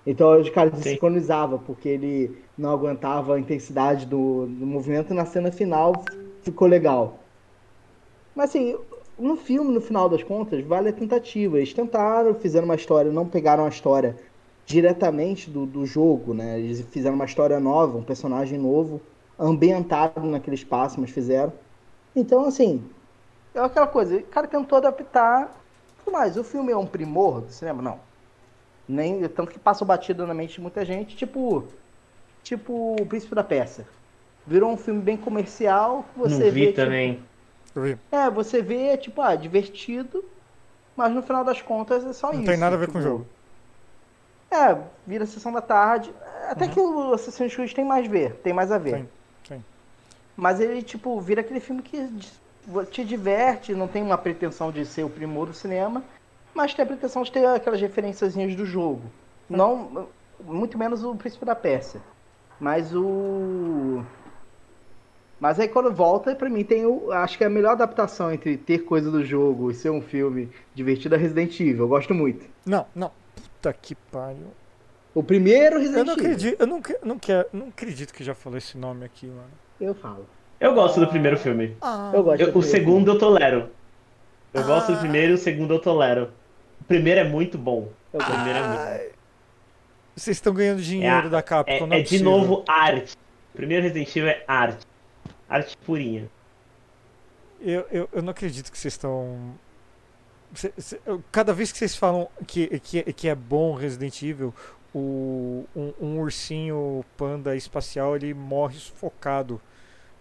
Então os caras Sim. desincronizava, porque ele não aguentava a intensidade do, do movimento e na cena final ficou legal. Mas assim, no filme, no final das contas, vale a tentativa. Eles tentaram, fizeram uma história, não pegaram a história diretamente do, do jogo, né? Eles fizeram uma história nova, um personagem novo, ambientado naquele espaço, mas fizeram. Então, assim, é aquela coisa, o cara tentou adaptar. Mas o filme é um primor do cinema? Não. Nem, tanto que passa batido na mente de muita gente, tipo. Tipo o Príncipe da Peça. Virou um filme bem comercial. que Você Não vi vê, tipo, também. Vi. é, você vê, tipo, ah, divertido, mas no final das contas é só Não isso. tem nada a ver tipo, com o jogo. É, vira sessão da tarde. Até que o Assassin's Creed tem mais ver, tem mais a ver. Sim, sim. Mas ele, tipo, vira aquele filme que te diverte, não tem uma pretensão de ser o primor do cinema, mas tem a pretensão de ter aquelas referenciazinhas do jogo. Não, muito menos o Príncipe da Pérsia. Mas o. Mas aí quando volta, pra mim tem o. Acho que é a melhor adaptação entre ter coisa do jogo e ser um filme divertido é Resident Evil. Eu gosto muito. Não, não. Puta que pariu. O primeiro Eu Resident não Evil. acredito, eu não, não, quero, não acredito que já falou esse nome aqui, mano. Eu falo. Eu gosto do primeiro filme. Ah, Eu gosto Eu- do o segundo eu tolero. Eu gosto do primeiro, o segundo eu tolero. O primeiro é muito bom. Eu O primeiro é muito bom. Vocês estão ganhando dinheiro É da Capcom, É, não é é de novo arte. O primeiro Resident Evil é arte. Arte purinha. Eu, eu, eu não acredito que vocês estão. cê- cê- eu- cada vez que vocês falam que, que, que é bom Resident Evil, o, um, um ursinho panda espacial ele morre sufocado.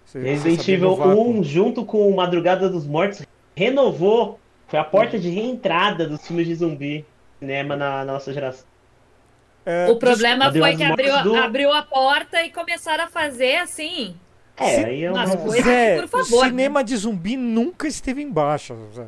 Cê- Resident Evil vácuo. 1, junto com Madrugada dos Mortos, renovou. Foi a porta de reentrada dos filmes de zumbi cinema na, na nossa geração. É, O problema foi que abriu, do- abriu a porta e começaram a fazer assim. É, Se- aí é Mas uma... foi- Zé, por favor, o cinema de zumbi nunca esteve em baixa, Zé.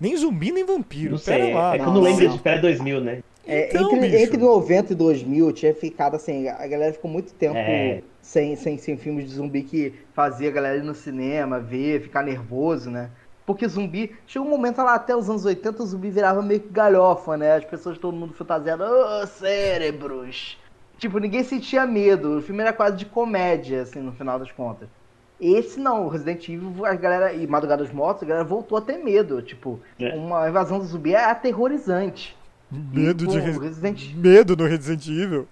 Nem zumbi, nem vampiro. Não Pera sei, lá. é que eu não, não lembro não. de pré-2000, né? É, Então, entre, bicho. entre 90 e 2000 tinha ficado assim, a galera ficou muito tempo É. sem, sem, sem filmes de zumbi que fazia a galera ir no cinema, ver, ficar nervoso, né? Porque zumbi, chegou um momento lá até os anos 80, o zumbi virava meio que galhofa, né? As pessoas, todo mundo fantasiado, ô cérebros! Tipo, ninguém sentia medo, o filme era quase de comédia, assim, no final das contas. Esse não, o Resident Evil, a galera, e Madrugada dos Mortos, a galera voltou a ter medo, tipo, É. uma invasão do zumbi é aterrorizante. Medo de Pô, Res- Resident Medo no Resident Evil.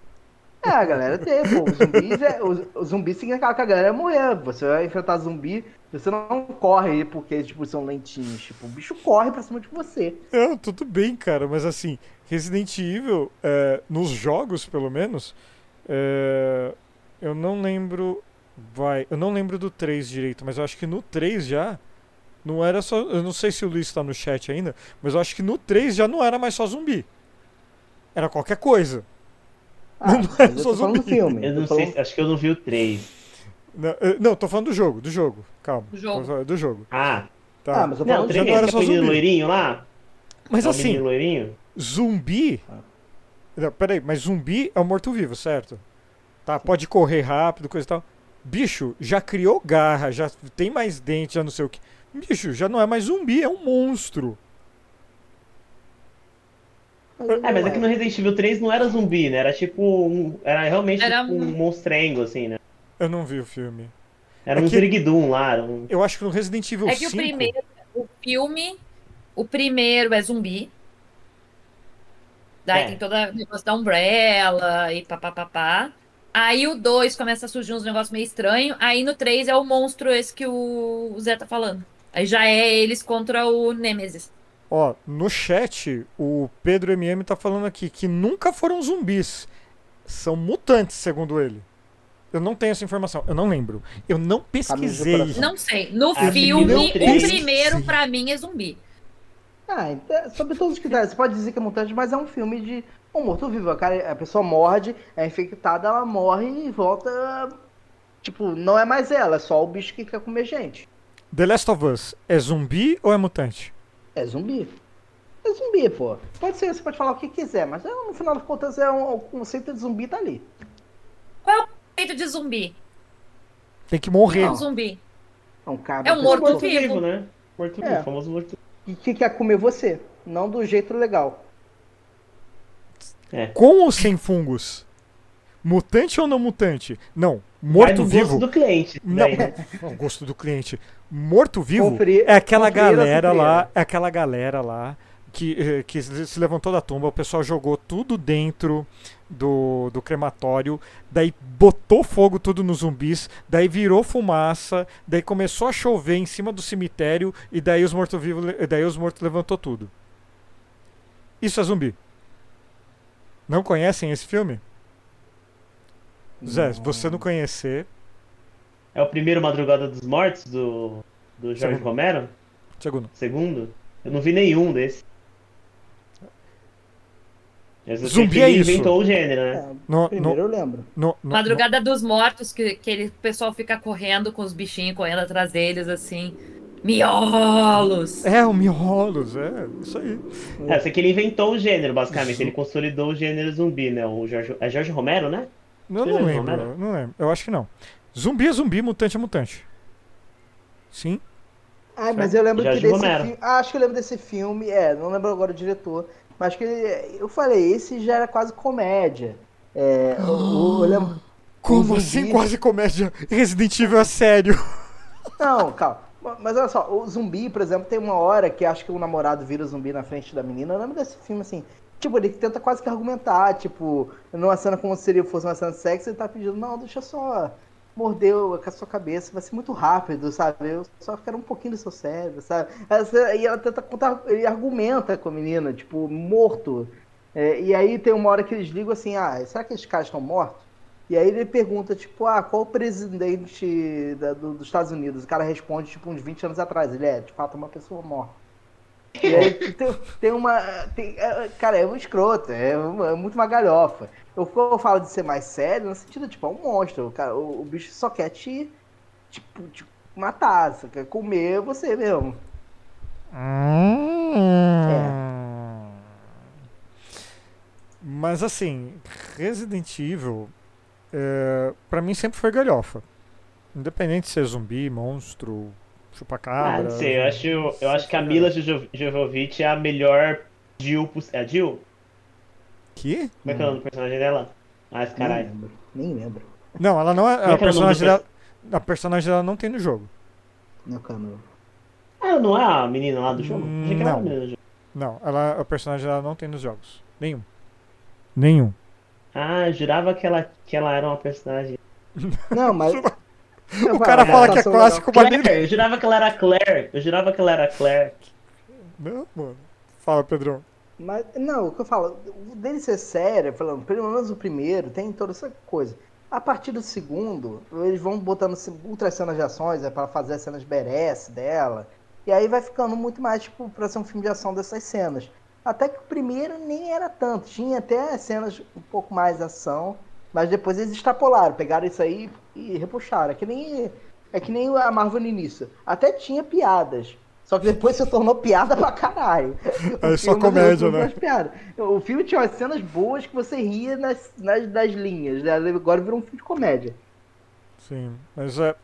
é, a galera tem, pô. Os zumbis, é, os zumbis significa que a galera ia morrer. Você vai enfrentar zumbi, você não corre porque eles tipo, são lentinhos. Tipo, o bicho corre pra cima de você. Não, tudo bem, cara, mas assim, Resident Evil, é, nos jogos, pelo menos, é, eu não lembro. Vai, eu não lembro do 3 direito, mas eu acho que no 3 já. Não era só. Eu não sei se o Luiz tá no chat ainda, mas eu acho que no 3 já não era mais só zumbi. Era qualquer coisa. Ah, Não eu só tô falando do zumbi. filme. Eu não falando- sei, acho que eu não vi o 3. Não, não, tô falando do jogo, do jogo. Calma. Do jogo. Do jogo. Ah, Tá. Ah, mas eu não, 3 não era é só aquele menino zumbi. loirinho lá? Mas É o assim, loirinho? Zumbi. Não, peraí, mas zumbi é um morto-vivo, certo? Tá, pode correr rápido, coisa e tal. Bicho, já criou garra, já tem mais dente, já não sei o que. Bicho, já não é mais zumbi, é um monstro. É, mas aqui no Resident Evil 3 não era zumbi, né? Era tipo um. Era realmente Era tipo um monstrengo, assim, né? Eu não vi o filme. Era É um que- lá. Um... Eu acho que no Resident Evil É que 5. o primeiro, o filme, o primeiro é zumbi. Daí É. tem todo o negócio da Umbrella e papapá. Aí o 2 começa a surgir uns negócios meio estranhos. Aí no 3 é o monstro esse que o Zé tá falando. Aí já é eles contra o Nemesis. Ó, no chat, o Pedro MM tá falando aqui que nunca foram zumbis. São mutantes, segundo ele. Eu não tenho essa informação, eu não lembro. Eu não pesquisei. coração. Não sei. No Ah, filme, o primeiro pra mim é zumbi. Ah, então, sobre todos os critérios. Você pode dizer que é mutante, mas é um filme de um morto-vivo. A, cara- a pessoa morde, é infectada, ela morre e volta. Tipo, não é mais ela, é só o bicho que quer comer gente. The Last of Us é zumbi ou é mutante? É zumbi. É zumbi, pô. Pode ser, você pode falar o que quiser, mas é, no final das contas é um, o conceito de zumbi tá ali. Feito de zumbi. Tem que morrer. É um zumbi. É um cara É um morto morto vivo. né? Morto-vivo, É. famoso morto que, que quer comer você, não do jeito legal. Com ou sem fungos? Mutante ou não mutante? Não. Do gosto Morto-vivo. do cliente. Não, né? não, o gosto do cliente. Morto-vivo é aquela galera lá, é aquela galera lá que, eh, que se se levantou da tumba, o pessoal jogou tudo dentro do, do crematório, daí botou fogo tudo nos zumbis, daí virou fumaça, daí começou a chover em cima do cemitério e daí os mortos-vivos, daí os mortos levantou tudo. Isso é zumbi. Não conhecem esse filme? Zé, se você não conhecer, É o primeiro Madrugada dos Mortos do, do Jorge Segundo. Romero? segundo. Segundo? Eu não vi nenhum desse. Só Zumbi é ele isso. inventou o gênero, né? É, No, primeiro no, eu lembro. no, no, Madrugada dos Mortos, que, que ele, o pessoal fica correndo com os bichinhos correndo atrás deles, assim. Miolos! É, o Miolos, é, isso aí. É, sei que ele inventou o gênero, basicamente. Ele consolidou o gênero zumbi, né? O Jorge... É Jorge Romero, né? Não lembra, lembro, Romero? não lembro. Eu acho que não. Zumbi é zumbi, mutante é mutante. Sim. Ai, mas eu lembro Jorge que desse Romero. filme. Ah, acho que eu lembro desse filme. É, não lembro agora o diretor. Mas que eu falei, esse já era quase comédia. É, eu, eu lembro. Como assim quase comédia? Resident Evil é sério. Não, calma. Ma- Mas olha só, o zumbi, por exemplo, tem uma hora que acho que o namorado vira zumbi na frente da menina. Eu lembro desse filme assim. Tipo, ele tenta quase que argumentar, tipo, numa cena como se fosse uma cena de sexo, ele tá pedindo, não, deixa só morder o- com a sua cabeça, vai ser muito rápido, sabe? Eu só quero um pouquinho do seu cérebro, sabe? E ela tenta contar, ele argumenta com a menina, tipo, morto. É, e aí tem uma hora que eles ligam assim, ah, será que esses caras estão mortos? E aí ele pergunta, tipo, ah, qual o presidente da- do- dos Estados Unidos? O cara responde, tipo, uns 20 anos atrás. Ele é, de fato, uma pessoa morta. E aí tem, tem uma. tem- é, cara, é um escroto, é, uma- é muito uma galhofa. Eu, eu falo de ser mais sério, no sentido, tipo, é um monstro. O, cara, o, o bicho só quer te, tipo, te matar, só quer comer você mesmo. Hum. Mas assim, Resident Evil, é, pra mim sempre foi galhofa. Independente de ser zumbi, monstro, Ah, chupacabra. não sei, eu acho, eu acho que a Mila Jo- Jovovich é a melhor Jill. É a Jill? Que? Como é que é o nome do personagem dela? Ah, esse Nem caralho. lembro. Nem lembro. Não, ela não é. Como é A é o personagem, dela, a personagem dela não tem no jogo. Meu cano. Ah, não é a menina lá do jogo? A Não. do jogo. Não, ela, a personagem dela não tem nos jogos. Nenhum. Nenhum. Ah, eu jurava que ela, que ela era uma personagem. Não, mas. O cara fala que é clássico, mas nem- eu jurava que ela era Claire. Eu jurava que ela era Claire. Não, mano. Fala, Pedrão. Mas, não, o que eu falo, dele ser sério, falando, pelo menos o primeiro, tem toda essa coisa. A partir do segundo, eles vão botando outras cenas de ações, é para fazer as cenas BRS dela. E aí vai ficando muito mais, tipo, pra ser um filme de ação dessas cenas. Até que o primeiro nem era tanto, tinha até cenas um pouco mais ação, mas depois eles extrapolaram, pegaram isso aí e repuxaram. É que nem, é que nem a Marvel no início. Até tinha piadas. Só que depois se tornou piada pra caralho. O É só comédia, né? O filme tinha umas cenas boas que você ria nas, nas, nas linhas. Né? Agora virou um filme de comédia. Sim, mas é.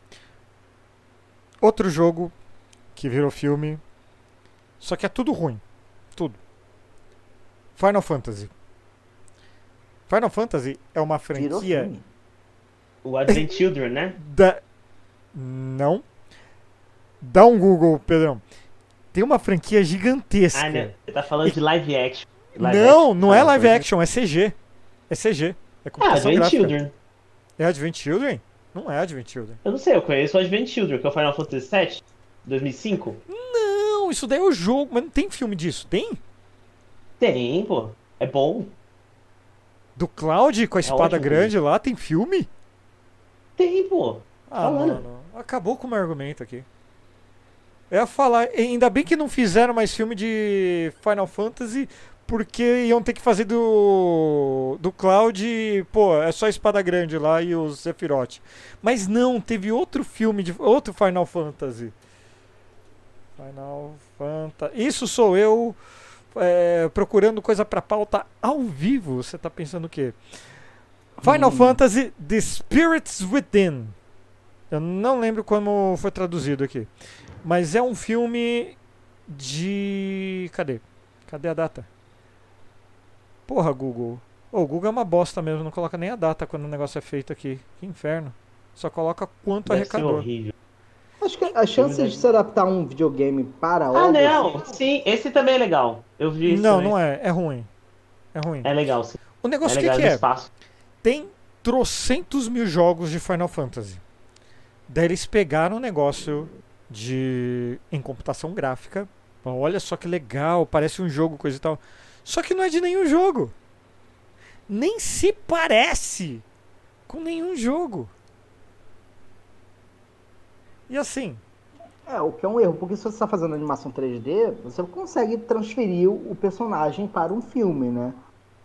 Outro jogo que virou filme. Só que é tudo ruim. Tudo. Final Fantasy. Final Fantasy é uma franquia. O Advent Children, né? da. Não. Dá um Google, Pedrão. Tem uma franquia gigantesca. Ah, né? Você tá falando de live action. Live não, action. não é Final live action, é CG. É CG. É Ah, computação Advent gráfica. Children. É Advent Children? Não é Advent Children. Eu não sei, eu conheço o Advent Children, que é o Final Fantasy VII, 2005. Não, isso daí é o jogo, mas não tem filme disso. Tem? Tem, pô. É bom. Do Cloud com a espada ótimo grande lá, tem filme? Tem, pô. Ah, Falando. mano, acabou com o meu argumento aqui. Eu ia falar, ainda bem que não fizeram mais filme de Final Fantasy, porque iam ter que fazer do do Cloud, pô, é só a espada grande lá e o Sephiroth. Mas não, teve outro filme de outro Final Fantasy. Final Fantasy. Isso sou eu é, procurando coisa pra pauta ao vivo. Você tá pensando o quê? Final Hum. Fantasy The Spirits Within. Eu não lembro como foi traduzido aqui. Mas é um filme de. Cadê? Cadê a data? Porra, Google. O Google é uma bosta mesmo, não coloca nem a data quando o negócio é feito aqui. Que inferno. Só coloca quanto Deve ser arrecadou. horrível. Acho que as chances de se adaptar um videogame para Ah, obras- não. Sim, esse também é legal. Eu vi isso Não, também. não é. É ruim. É ruim. É legal, sim. O É negócio o legal que, que é? espaço. Tem trocentos mil jogos de Final Fantasy. Daí eles pegaram o negócio de em computação gráfica. Olha só que legal, parece um jogo, coisa e tal. Só que não é de nenhum jogo. Nem se parece com nenhum jogo. E assim, É, o que é um erro, porque se você está fazendo animação 3D, você consegue transferir o personagem para um filme, né?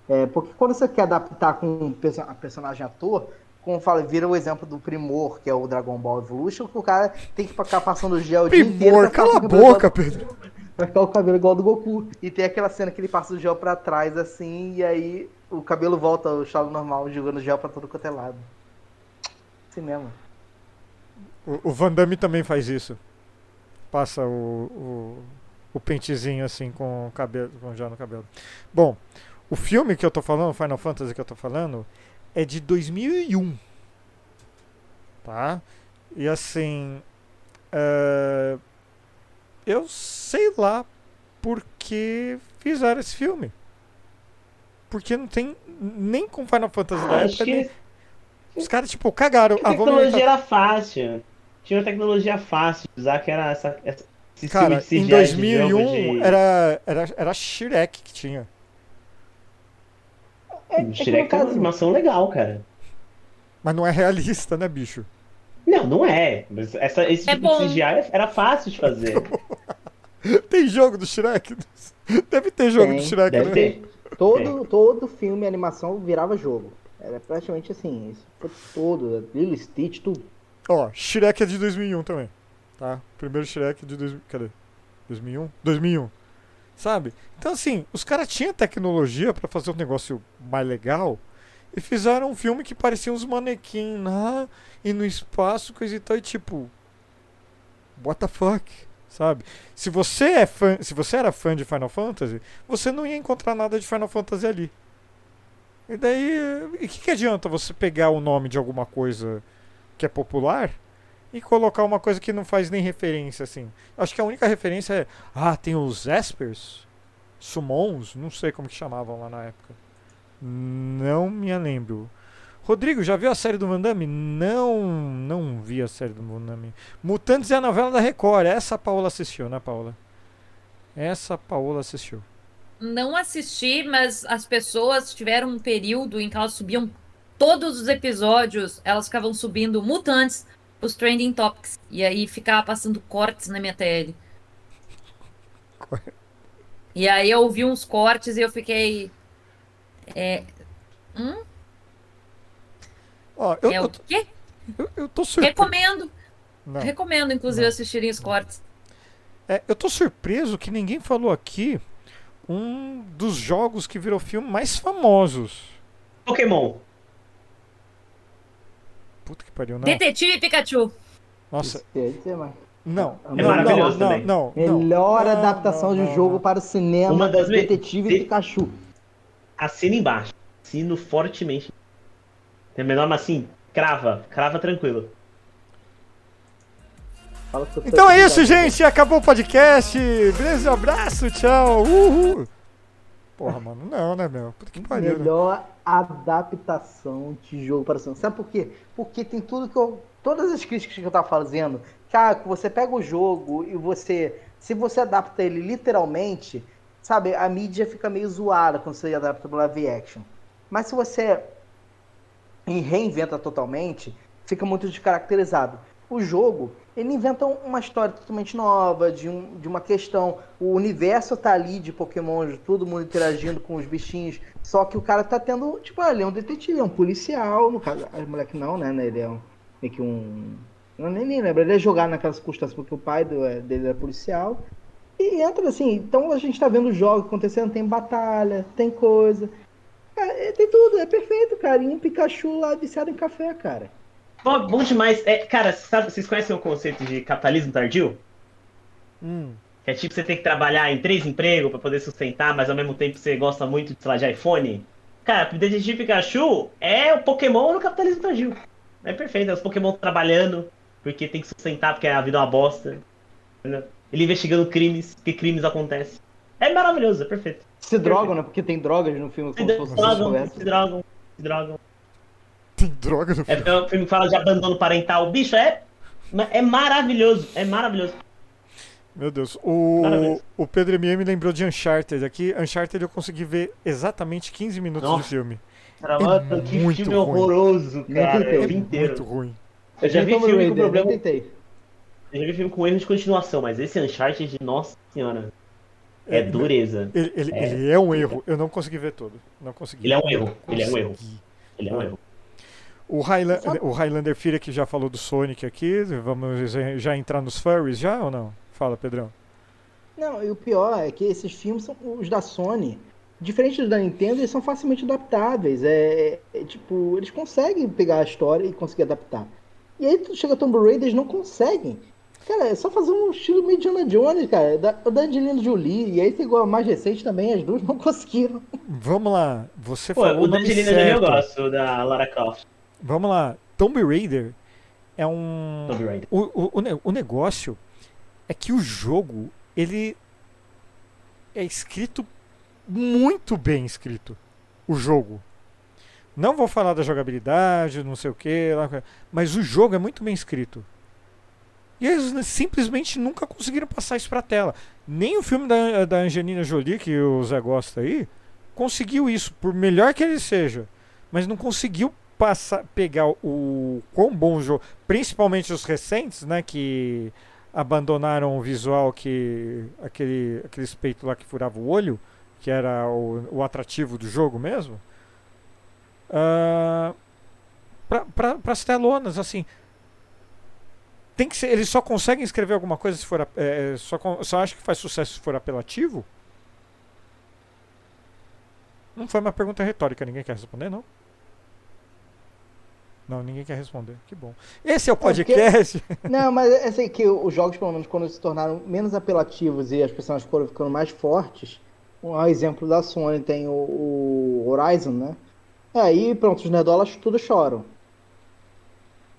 É, porque quando você quer adaptar com a personagem ator, como fala, vira o exemplo do Primor, que é o Dragon Ball Evolution, que o cara tem que ficar passando gel o dia inteiro. primor, cala a boca, Pedro. Vai ficar o cabelo igual ao do Goku. E tem aquela cena que ele passa o gel pra trás, assim, e aí o cabelo volta ao estado normal, jogando gel pra todo quanto é lado. Cinema. O, o Van Damme também faz isso. Passa o, o, o pentezinho assim com o cabelo, com gel no cabelo. Bom, o filme que eu tô falando, o Final Fantasy que eu tô falando, é de 2001. Tá? E assim, é, eu sei lá por que fizeram esse filme. Porque não tem nem com Final Fantasy da Ah, época. que nem- Os caras, tipo, cagaram. a Ah, tecnologia era fácil. Tinha uma tecnologia fácil de usar, que era essa, essa, Cara, em de CGI de 2001 jogo de- era, era, era Shrek que tinha. É, é O Shrek tem uma animação legal, cara. Mas não é realista, né, bicho? Não, não é. Mas essa, esse É tipo bom. de CGI era fácil de fazer. Tem jogo do Shrek? Deve ter jogo Tem, do Shrek, Deve né? ter. todo, todo filme e animação virava jogo. Era praticamente assim, isso foi todo, Lilo Stitch, tudo. Ó, Shrek é de 2001 também. Tá? Primeiro Shrek de 2000. Cadê? 2001? 2001. Sabe? Então, assim, os caras tinham tecnologia pra fazer um negócio mais legal e fizeram um filme que parecia uns manequins lá e no espaço, coisa e tal, e tipo. What the fuck? Sabe? Se você é fã, se você era fã de Final Fantasy, você não ia encontrar nada de Final Fantasy ali. E daí, e que, que adianta você pegar o nome de alguma coisa que é popular e colocar uma coisa que não faz nem referência assim? Acho que a única referência é, ah, tem os Espers, Summons, não sei como que chamavam lá na época. Não me lembro. Rodrigo, já viu a série do Van Damme? Não, não vi a série do Van Damme. Mutantes é a novela da Record. Essa a Paola assistiu, né, Paola? Essa a Paola assistiu. Não assisti, mas as pessoas tiveram um período em que elas subiam todos os episódios, elas ficavam subindo mutantes, os trending topics. E aí ficava passando cortes na minha TL. E aí eu vi uns cortes e eu fiquei. É, Ó, eu, é eu, o quê? eu, eu tô surpreso. Recomendo. Não. Recomendo, inclusive, Não. assistirem os cortes. É, eu tô surpreso que ninguém falou aqui um dos jogos que virou filme mais famosos. Pokémon. Puta que pariu, não. Detetive Pikachu. Nossa, Isso quer dizer, mas- não. É não, não, maravilhoso não, também. não, não. Melhor Não, adaptação não, de não, jogo não. para o cinema, Uma das me- Detetive de- Pikachu. Assina embaixo. Assino fortemente. Tem menor, mas assim, crava. Crava tranquilo. Então é isso, cara. gente. Acabou o podcast. Um abraço, tchau. Uhul. Porra, mano, não, né, meu? Puta que pariu. né? Adaptação de jogo para cinema. Sabe por quê? Porque tem tudo que eu. Todas as críticas que eu tava fazendo, cara, você pega o jogo e você. Se você adapta ele literalmente, sabe, a mídia fica meio zoada quando você adapta pro live action. Mas se você reinventa totalmente, fica muito descaracterizado. O jogo, ele inventa uma história totalmente nova, de, um, de uma questão. O universo tá ali de Pokémon, de todo mundo interagindo com os bichinhos. Só que o cara tá tendo. Tipo, ah, ele é um detetive, é um policial. No caso, o moleque não, né? Ele é um, meio que um. Eu nem, nem lembro, ele é jogado naquelas circunstâncias porque o pai do- é- dele era policial. E entra assim, então a gente tá vendo jogos acontecendo, tem batalha, tem coisa. Cara, é, tem tudo, é perfeito, cara. E um Pikachu lá viciado em café, cara. Bom, bom demais. É, cara, sabe, vocês conhecem o conceito de capitalismo tardio? Hum. Que é tipo você tem que trabalhar em três empregos pra poder sustentar, mas ao mesmo tempo você gosta muito, sei lá, de iPhone. Cara, o Detetive Pikachu é o Pokémon no capitalismo tardio. É perfeito, é os Pokémon trabalhando, porque tem que sustentar, porque a vida é uma bosta. Entendeu? Ele investigando crimes, que crimes acontecem. É maravilhoso, é perfeito. Se drogam, né? Porque tem drogas no filme, Se como se drogam, se drogam, se drogam. Tem droga no É, filme. é um filme que fala de abandono parental. Bicho, é, é maravilhoso, é maravilhoso. Meu Deus. O, o Pedro M. me lembrou de Uncharted. Aqui, Uncharted eu consegui ver exatamente 15 minutos Nossa. de filme. Caramba, que muito filme ruim. horroroso, cara. tentei. O É inteiro. muito ruim. Eu já vi filme com problema. eu tentei. Eu já vi filme com erro de continuação, mas esse Uncharted, nossa senhora. É, dureza. Ele, ele, É. ele é um erro. Eu não consegui ver todo. Não consegui. Ele é um erro. Ele é um erro. Ele é um erro. O, Highla o Highlander Filha que já falou do Sonic aqui. Vamos já- já entrar nos furries já ou não? Fala, Pedrão. Não, e o pior é que esses filmes são os da Sony. Diferente dos da Nintendo, eles são facilmente adaptáveis. É, é, tipo, eles conseguem pegar a história e conseguir adaptar. E aí tu chega a Tomb Raider, eles não conseguem. Cara, é só fazer um estilo meio Indiana Jones, cara. Da, da Angelina Jolie. E aí tem igual a mais recente também, as duas não conseguiram. Vamos lá. Você Pô, falou o da Angelina Jolie eu gosto, da Lara Croft. Vamos lá. Tomb Raider é um. Tomb Raider. O, o, o, o negócio é que o jogo, ele é escrito muito bem escrito. O jogo. Não vou falar da jogabilidade, não sei o que, mas o jogo é muito bem escrito. E eles simplesmente nunca conseguiram passar isso pra tela. Nem o filme da, da Angelina Jolie, que o Zé gosta aí, conseguiu isso, por melhor que ele seja. Mas não conseguiu passar, pegar o quão bom o jogo, principalmente os recentes, né, que abandonaram o visual que aquele aquele peito lá que furava o olho, que era o, o atrativo do jogo mesmo. Uh, para as telonas, assim, tem que ser, eles só conseguem escrever alguma coisa se for ap- é, só, só acho que faz sucesso se for apelativo? Não foi uma pergunta retórica, ninguém quer responder, não? Não, ninguém quer responder. Que bom. Esse é o porque- podcast. Não, mas é assim que os jogos, pelo menos, quando se tornaram menos apelativos e as personagens foram ficando mais fortes, um exemplo da Sony tem o, o Horizon, né? Aí, pronto, os nerdolas tudo choram.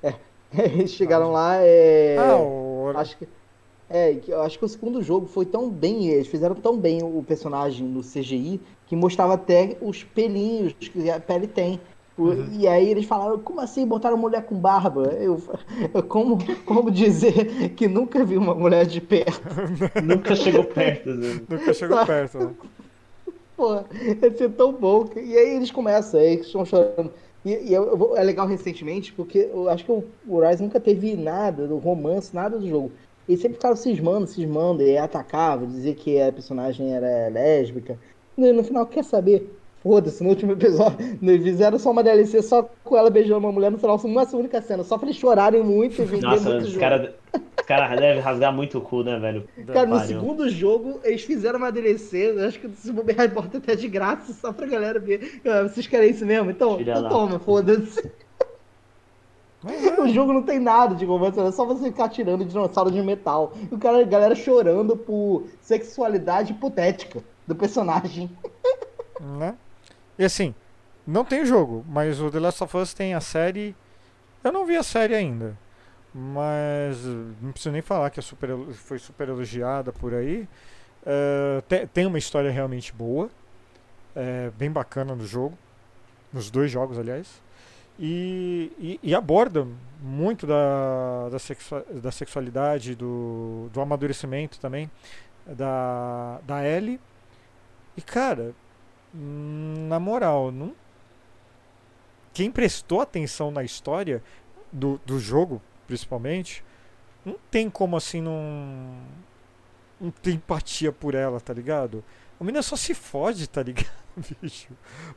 É, eles chegaram lá, é... Ah, o... Acho que. É, acho que o segundo jogo foi tão bem, eles fizeram tão bem o personagem no CGI que mostrava até os pelinhos que a pele tem. O- E aí eles falaram, como assim botaram mulher com barba? Eu, eu- como, como dizer que nunca vi uma mulher de perto? Nunca chegou perto. né? Nunca chegou perto, né? Pô, ia ser tão bom. E aí eles começam, aí eles estão chorando. E, e eu- eu vou- é legal recentemente, porque eu acho que o Horizon nunca teve nada do romance, nada do jogo. Eles sempre ficaram cismando, cismando, e atacava, dizia que a personagem era lésbica. E no final, quer saber? Foda-se, no último episódio, eles fizeram só uma DLC só com ela beijando uma mulher no final, uma única cena, só pra eles chorarem muito e vender Nossa, muito os jogo. caras os cara devem rasgar muito o cu, né, velho? Cara, no segundo jogo, eles fizeram uma DLC, eu acho que se bobear, bota até de graça, só pra galera ver. Ah, vocês querem isso mesmo? Então, então toma, foda-se. O jogo não tem nada de romance, é só você ficar tirando dinossauro de metal. E o cara, a galera chorando por sexualidade hipotética do personagem. né? E assim, não tem jogo, mas o The Last of Us tem a série. Eu não vi a série ainda, mas eh, não preciso nem falar que é super, foi super elogiada por aí. Eh, te- tem uma história realmente boa, é, bem bacana no jogo, nos dois jogos, aliás. E, e, e aborda muito da, da, sexua- da sexualidade, do, do amadurecimento também da, da Ellie. E cara, Na moral, não... quem prestou atenção na história do, do jogo, principalmente, não tem como assim não. Não ter empatia por ela, tá ligado? A menina só se fode, tá ligado, bicho?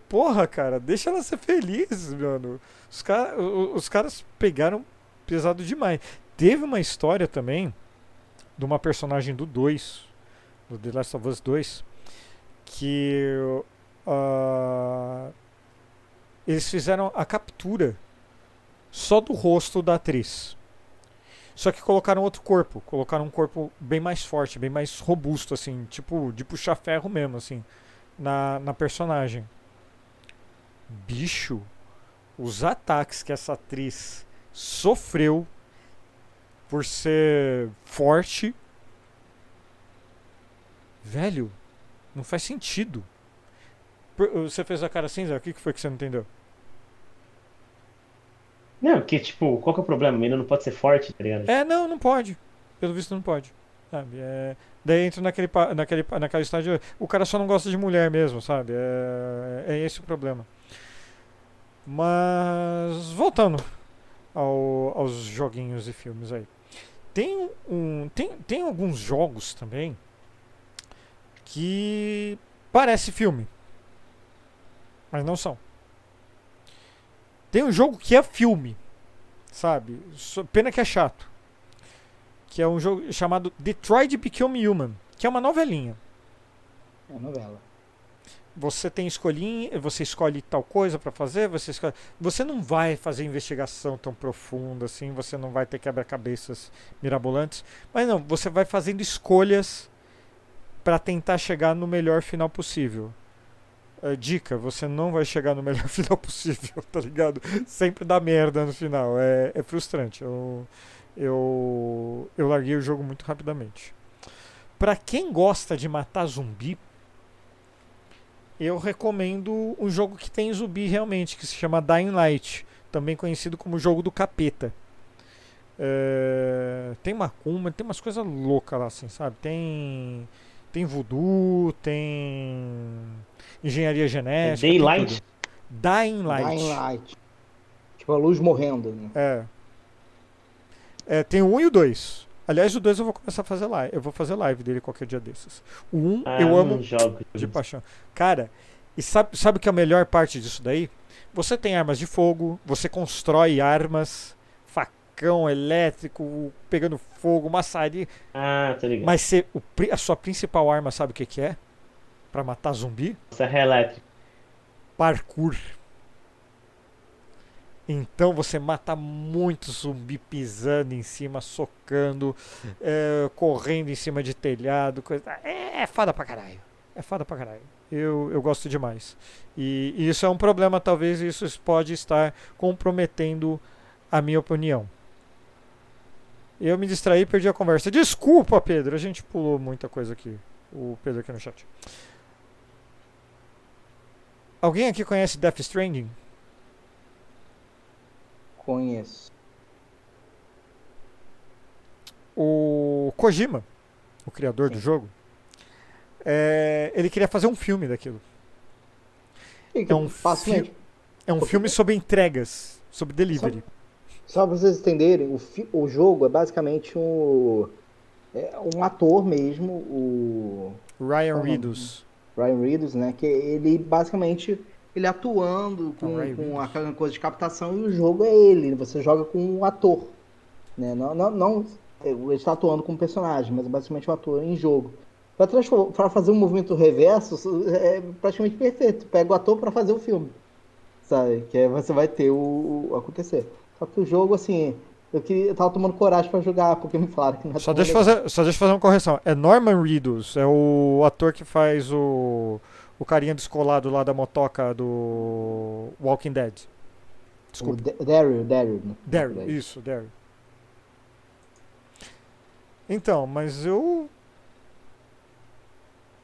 Porra, cara, deixa ela ser feliz, mano. Os, cara, os caras pegaram pesado demais. Teve uma história também de uma personagem do 2, do The Last of Us 2, que ah, eles fizeram a captura só do rosto da atriz. Só que colocaram outro corpo, colocaram um corpo bem mais forte, bem mais robusto, assim, tipo de puxar ferro mesmo, assim, na, na personagem. Bicho, os ataques que essa atriz sofreu por ser forte, velho, não faz sentido. Você fez a cara assim, Zé? O que foi que você não entendeu? Não, porque, tipo, qual que é o problema? A menina não pode ser forte, tá ligado? É, não, não pode. Pelo visto não pode. Sabe? É, daí entra naquele, naquele, naquela estágio. O cara só não gosta de mulher mesmo, sabe? É, é esse o problema. Mas voltando ao- aos joguinhos e filmes aí. Tem, um, tem, tem alguns jogos também que parece filme. Mas não são. Tem um jogo que é filme, sabe? Pena que é chato. Que é um jogo chamado Detroit Become Human, que é uma novelinha. É novela. Você tem escolhinha, você escolhe tal coisa pra fazer, você escolhe, você não vai fazer investigação tão profunda assim, você não vai ter quebra-cabeças mirabolantes, mas não, você vai fazendo escolhas pra tentar chegar no melhor final possível. É, dica, você não vai chegar no melhor final possível, tá ligado? Sempre dá merda no final. É, é frustrante. Eu, eu, eu larguei o jogo muito rapidamente. Pra quem gosta de matar zumbi, eu recomendo um jogo que tem zumbi realmente, que se chama Dying Light, também conhecido como jogo do capeta. É, tem macumba, tem umas coisas loucas lá, assim, sabe? Tem tem voodoo, tem engenharia genética. É tem Daylight? Dying Light. Dying Light. Tipo, a luz morrendo. Né? É. É, tem o 1 e o 2. Aliás, o 2 eu vou começar a fazer live. Eu vou fazer live dele qualquer dia desses. O 1 Ah, eu amo jogo. de paixão. Cara, e sabe, sabe que é a melhor parte disso daí? Você tem armas de fogo, você constrói armas, facão elétrico, pegando fogo, maçaria. Ah, tô ligado. Mas você, o a sua principal arma, sabe o que, que é? Pra matar zumbi? Serra elétrica. Parkour. Então você mata muito zumbi pisando em cima, socando, é, correndo em cima de telhado, coisa. É, é foda pra caralho. É foda pra caralho. Eu, eu gosto demais. E, e isso é um problema, talvez isso pode estar comprometendo a minha opinião. Eu me distraí e perdi a conversa. Desculpa, Pedro, a gente pulou muita coisa aqui. O Pedro aqui no chat. Alguém aqui conhece Death Stranding? Conheço. O Kojima, o criador do Sim. jogo, é, ele queria fazer um filme daquilo. Fica É um facilmente. É um filme sobre entregas, sobre delivery. Só pra vocês entenderem, o, fi- o jogo é basicamente um, é um ator mesmo, o Ryan Uhum. Reynolds. Ryan Reynolds, né? Que ele basicamente ele atuando com, Ryan com aquela coisa de captação e o jogo é ele. Você joga com um ator, né? Não, não, não ele está atuando como personagem, mas é basicamente um ator em jogo. Para fazer um movimento reverso é praticamente perfeito. Pega o ator para fazer o filme, sabe? Que aí você vai ter o, o acontecer. Só que o jogo assim, eu queria, eu tava tomando coragem para jogar porque me falaram que não é Só deixa, legal. fazer, só deixa eu fazer uma correção. É Norman Reedus, é o ator que faz o, o carinha descolado lá da motoca do Walking Dead. O Desculpa. Da- Daryl, Daryl. né? Daryl, isso, Daryl. Então, mas eu.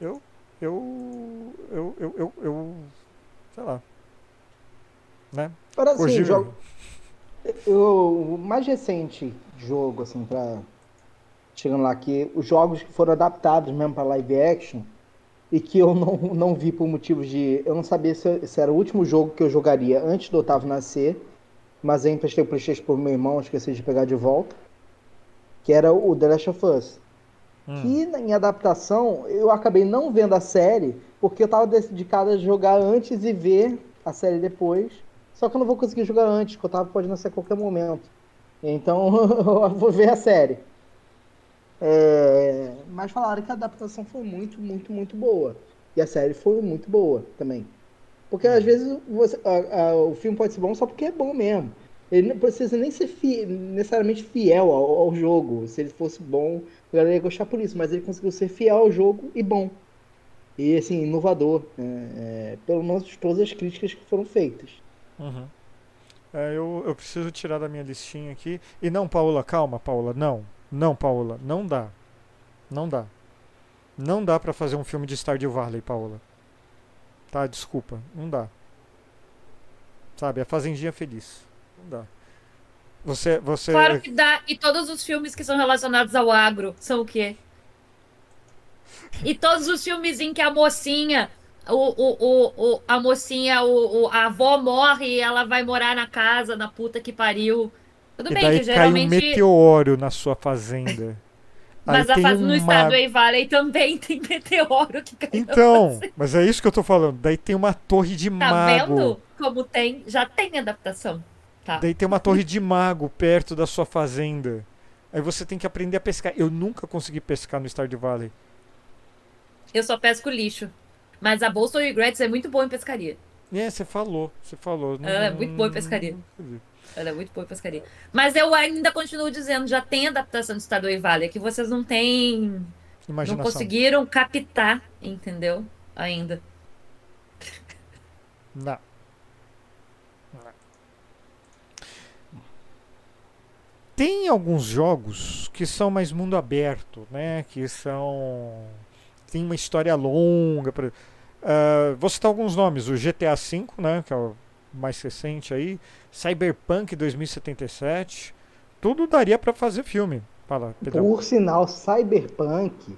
Eu. Eu. Eu. Eu. Eu. eu sei lá. Né? Agora, assim, Kojima. jogo, eu, o mais recente jogo, assim, pra. Chegando lá, que os jogos que foram adaptados mesmo pra live action e que eu não, não vi por motivos de. Eu não sabia se, se era o último jogo que eu jogaria antes do Otávio nascer, mas aí emprestei o PlayStation pro meu irmão, esqueci de pegar de volta, que era o The Last of Us. Hum. Que em adaptação eu acabei não vendo a série porque eu tava dedicado a jogar antes e ver a série depois. Só que eu não vou conseguir jogar antes, porque o Otávio pode nascer a qualquer momento. Então eu vou ver a série. É, Mas falaram que a adaptação foi muito, muito, muito boa. E a série foi muito boa também. Porque às vezes você- a- a- o filme pode ser bom só porque é bom mesmo. Ele não precisa nem ser fi- necessariamente fiel ao, ao jogo. Se ele fosse bom, a galera ia gostar por isso. Mas ele conseguiu ser fiel ao jogo e bom. E assim, inovador. né? É, pelo menos todas as críticas que foram feitas. Uhum. É, eu, eu preciso tirar da minha listinha aqui. E não, Paula, calma, Paula. Não. Não, Paula. Não dá. Não dá. Não dá pra fazer um filme de Stardew Valley, Paula. Tá, desculpa. Não dá. Sabe, a Fazendinha Feliz. Não dá. Você. você Claro que dá. E todos os filmes que são relacionados ao agro são o quê? E todos os filmes em que a mocinha, o, o, o, a mocinha, o, o- a avó morre e ela vai morar na casa da puta que pariu. Tudo e bem, daí que cai um geralmente. meteoro na sua fazenda. Mas a faz... no uma- Stardew Valley também tem meteoro que cai na Então, mas é isso que eu tô falando. Daí tem uma torre de Tá mago. vendo como tem? Já tem adaptação. Tá. Daí tem uma torre de mago perto da sua fazenda. Aí você tem que aprender a pescar. Eu nunca consegui pescar no Stardew Valley. Eu só pesco lixo. Mas a Bolsa Regrets é muito boa em pescaria. É, você falou, você falou. Não- Ela é muito boa em pescaria. não. Ela é muito boa em pescaria. Mas eu ainda continuo dizendo, já tem adaptação de Stardew Valley, é que vocês não têm. Não Imaginação. conseguiram captar, entendeu? Ainda. Não. Não. Tem alguns jogos que são mais mundo aberto, né? Que são. Tem uma história longa. Pra... Uh, vou citar alguns nomes: o GTA V, né? Que é o mais recente aí. Cyberpunk 2077. Tudo daria para fazer filme. Fala. Por sinal, Cyberpunk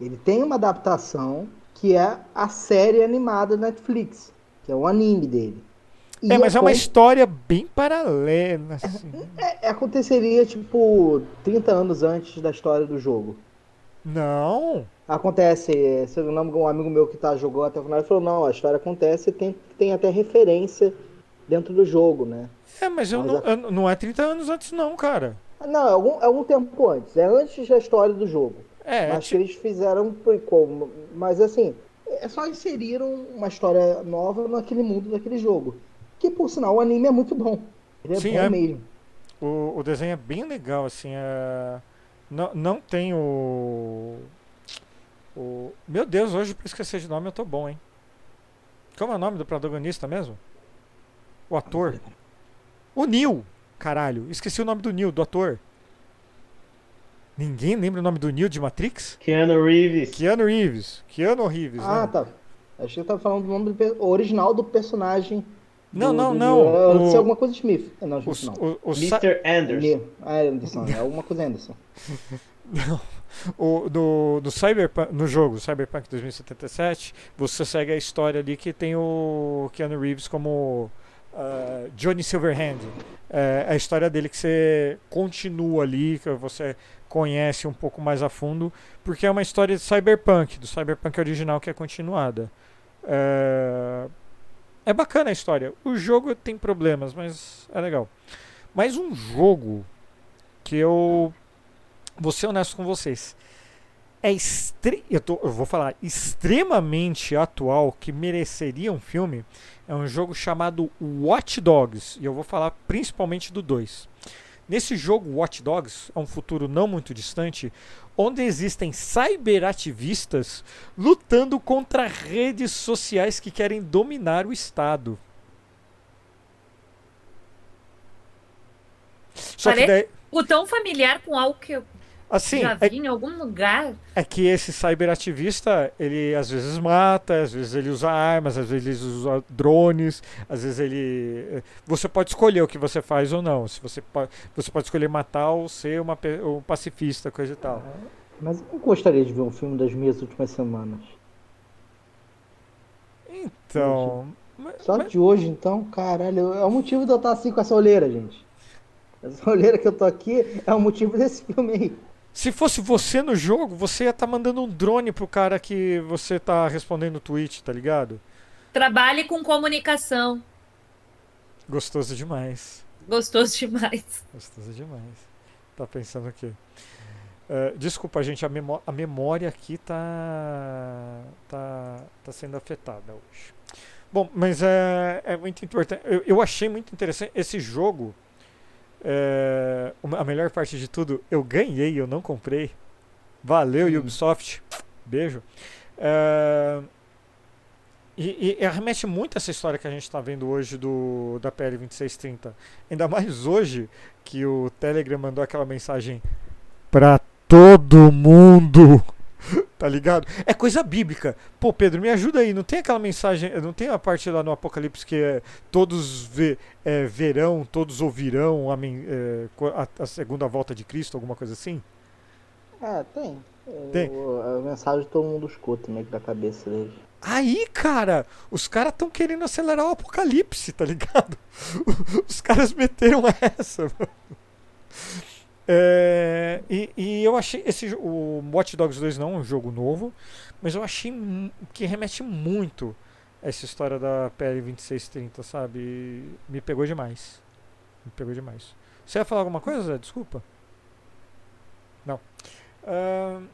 ele tem uma adaptação que é a série animada Netflix, que é o anime dele. E é, mas é uma história bem paralela. Assim. É, é, aconteceria, tipo, 30 anos antes da história do jogo. Não. Acontece, se eu lembro um amigo meu que tá jogando até o final, falou, não, a história acontece e tem, tem até referência dentro do jogo, né? É, mas, eu mas não, a... eu, não é 30 anos antes não, cara. Não, é algum, é algum tempo antes. É antes da história do jogo. É, Acho tipo... que eles fizeram um prequel. Mas assim, é só inseriram uma história nova naquele mundo daquele jogo. Que por sinal o anime é muito bom. Ele é Sim, bom é. mesmo. O, o desenho é bem legal, assim. É... Não, não tem o. o. Meu Deus, hoje pra esquecer de nome eu tô bom, hein? Como é o nome do protagonista mesmo? O ator. O Neil! Caralho, esqueci o nome do Neil, do ator. Ninguém lembra o nome do Neil de Matrix? Keanu Reeves. Keanu Reeves. Keanu Reeves. Ah, né? tá. Acho que tava falando do nome do, original do personagem. Não, do, não, do, não. Eu o... alguma coisa de Smith. Não, o, Smith, não. O, o, Mr. Anderson. Ah, Anderson. É alguma coisa Anderson. não. O, no, no, Cyberpunk, no jogo Cyberpunk 2077, você segue a história ali que tem o Keanu Reeves como uh, Johnny Silverhand. É a história dele que você continua ali, que você conhece um pouco mais a fundo, porque é uma história de Cyberpunk, do Cyberpunk original que é continuada. É, é bacana a história. O jogo tem problemas, mas é legal. Mas um jogo que eu vou ser honesto com vocês. É estre... eu, tô, eu vou falar extremamente atual que mereceria um filme. É um jogo chamado Watch Dogs. E eu vou falar principalmente do 2. Nesse jogo Watch Dogs, é um futuro não muito distante, onde existem cyberativistas lutando contra redes sociais que querem dominar o Estado. Só Parece que daí... o tão familiar com algo que eu Assim, Já vi é, em algum lugar. É que esse cyberativista, ele às vezes mata, às vezes ele usa armas, às vezes ele usa drones, às vezes ele. Você pode escolher o que você faz ou não. Se você, pode, você pode escolher matar ou ser uma, um pacifista, coisa e tal. Mas eu não gostaria de ver um filme das minhas últimas semanas. Então. Só mas... de hoje, então, caralho, é o motivo de eu estar assim com essa olheira, gente. Essa olheira que eu tô aqui é o motivo desse filme aí. Se fosse você no jogo, você ia estar tá mandando um drone pro cara que você tá respondendo no tweet, tá ligado? Trabalhe com comunicação. Gostoso demais. Gostoso demais. Gostoso demais. Tá pensando o quê? Uh, desculpa, gente, a, memó a memória aqui tá, tá, tá sendo afetada hoje. Bom, mas é, é muito importante. Eu, eu achei muito interessante esse jogo. É, a melhor parte de tudo, eu ganhei, eu não comprei. Valeu, hum. Ubisoft. Beijo. É, e, e, remete muito a essa história que a gente está vendo hoje do, da PL 2630. Ainda mais hoje que o Telegram mandou aquela mensagem para todo mundo. Tá ligado? É coisa bíblica. Pô, Pedro, me ajuda aí. Não tem aquela mensagem, não tem a parte lá no Apocalipse que é todos ve, é, verão, todos ouvirão a, é, a, a, segunda volta de Cristo, alguma coisa assim? É, tem. Tem. a mensagem todo mundo escuta meio que da cabeça deles. Aí, cara, os caras estão querendo acelerar o apocalipse, tá ligado? Os caras meteram essa, mano. É, e, e, eu achei esse o Watch Dogs 2 não é um jogo novo, mas eu achei que remete muito a essa história da PL 2630, sabe? E me pegou demais. Me pegou demais. Você ia falar alguma coisa, Zé? Desculpa. Não. Uh,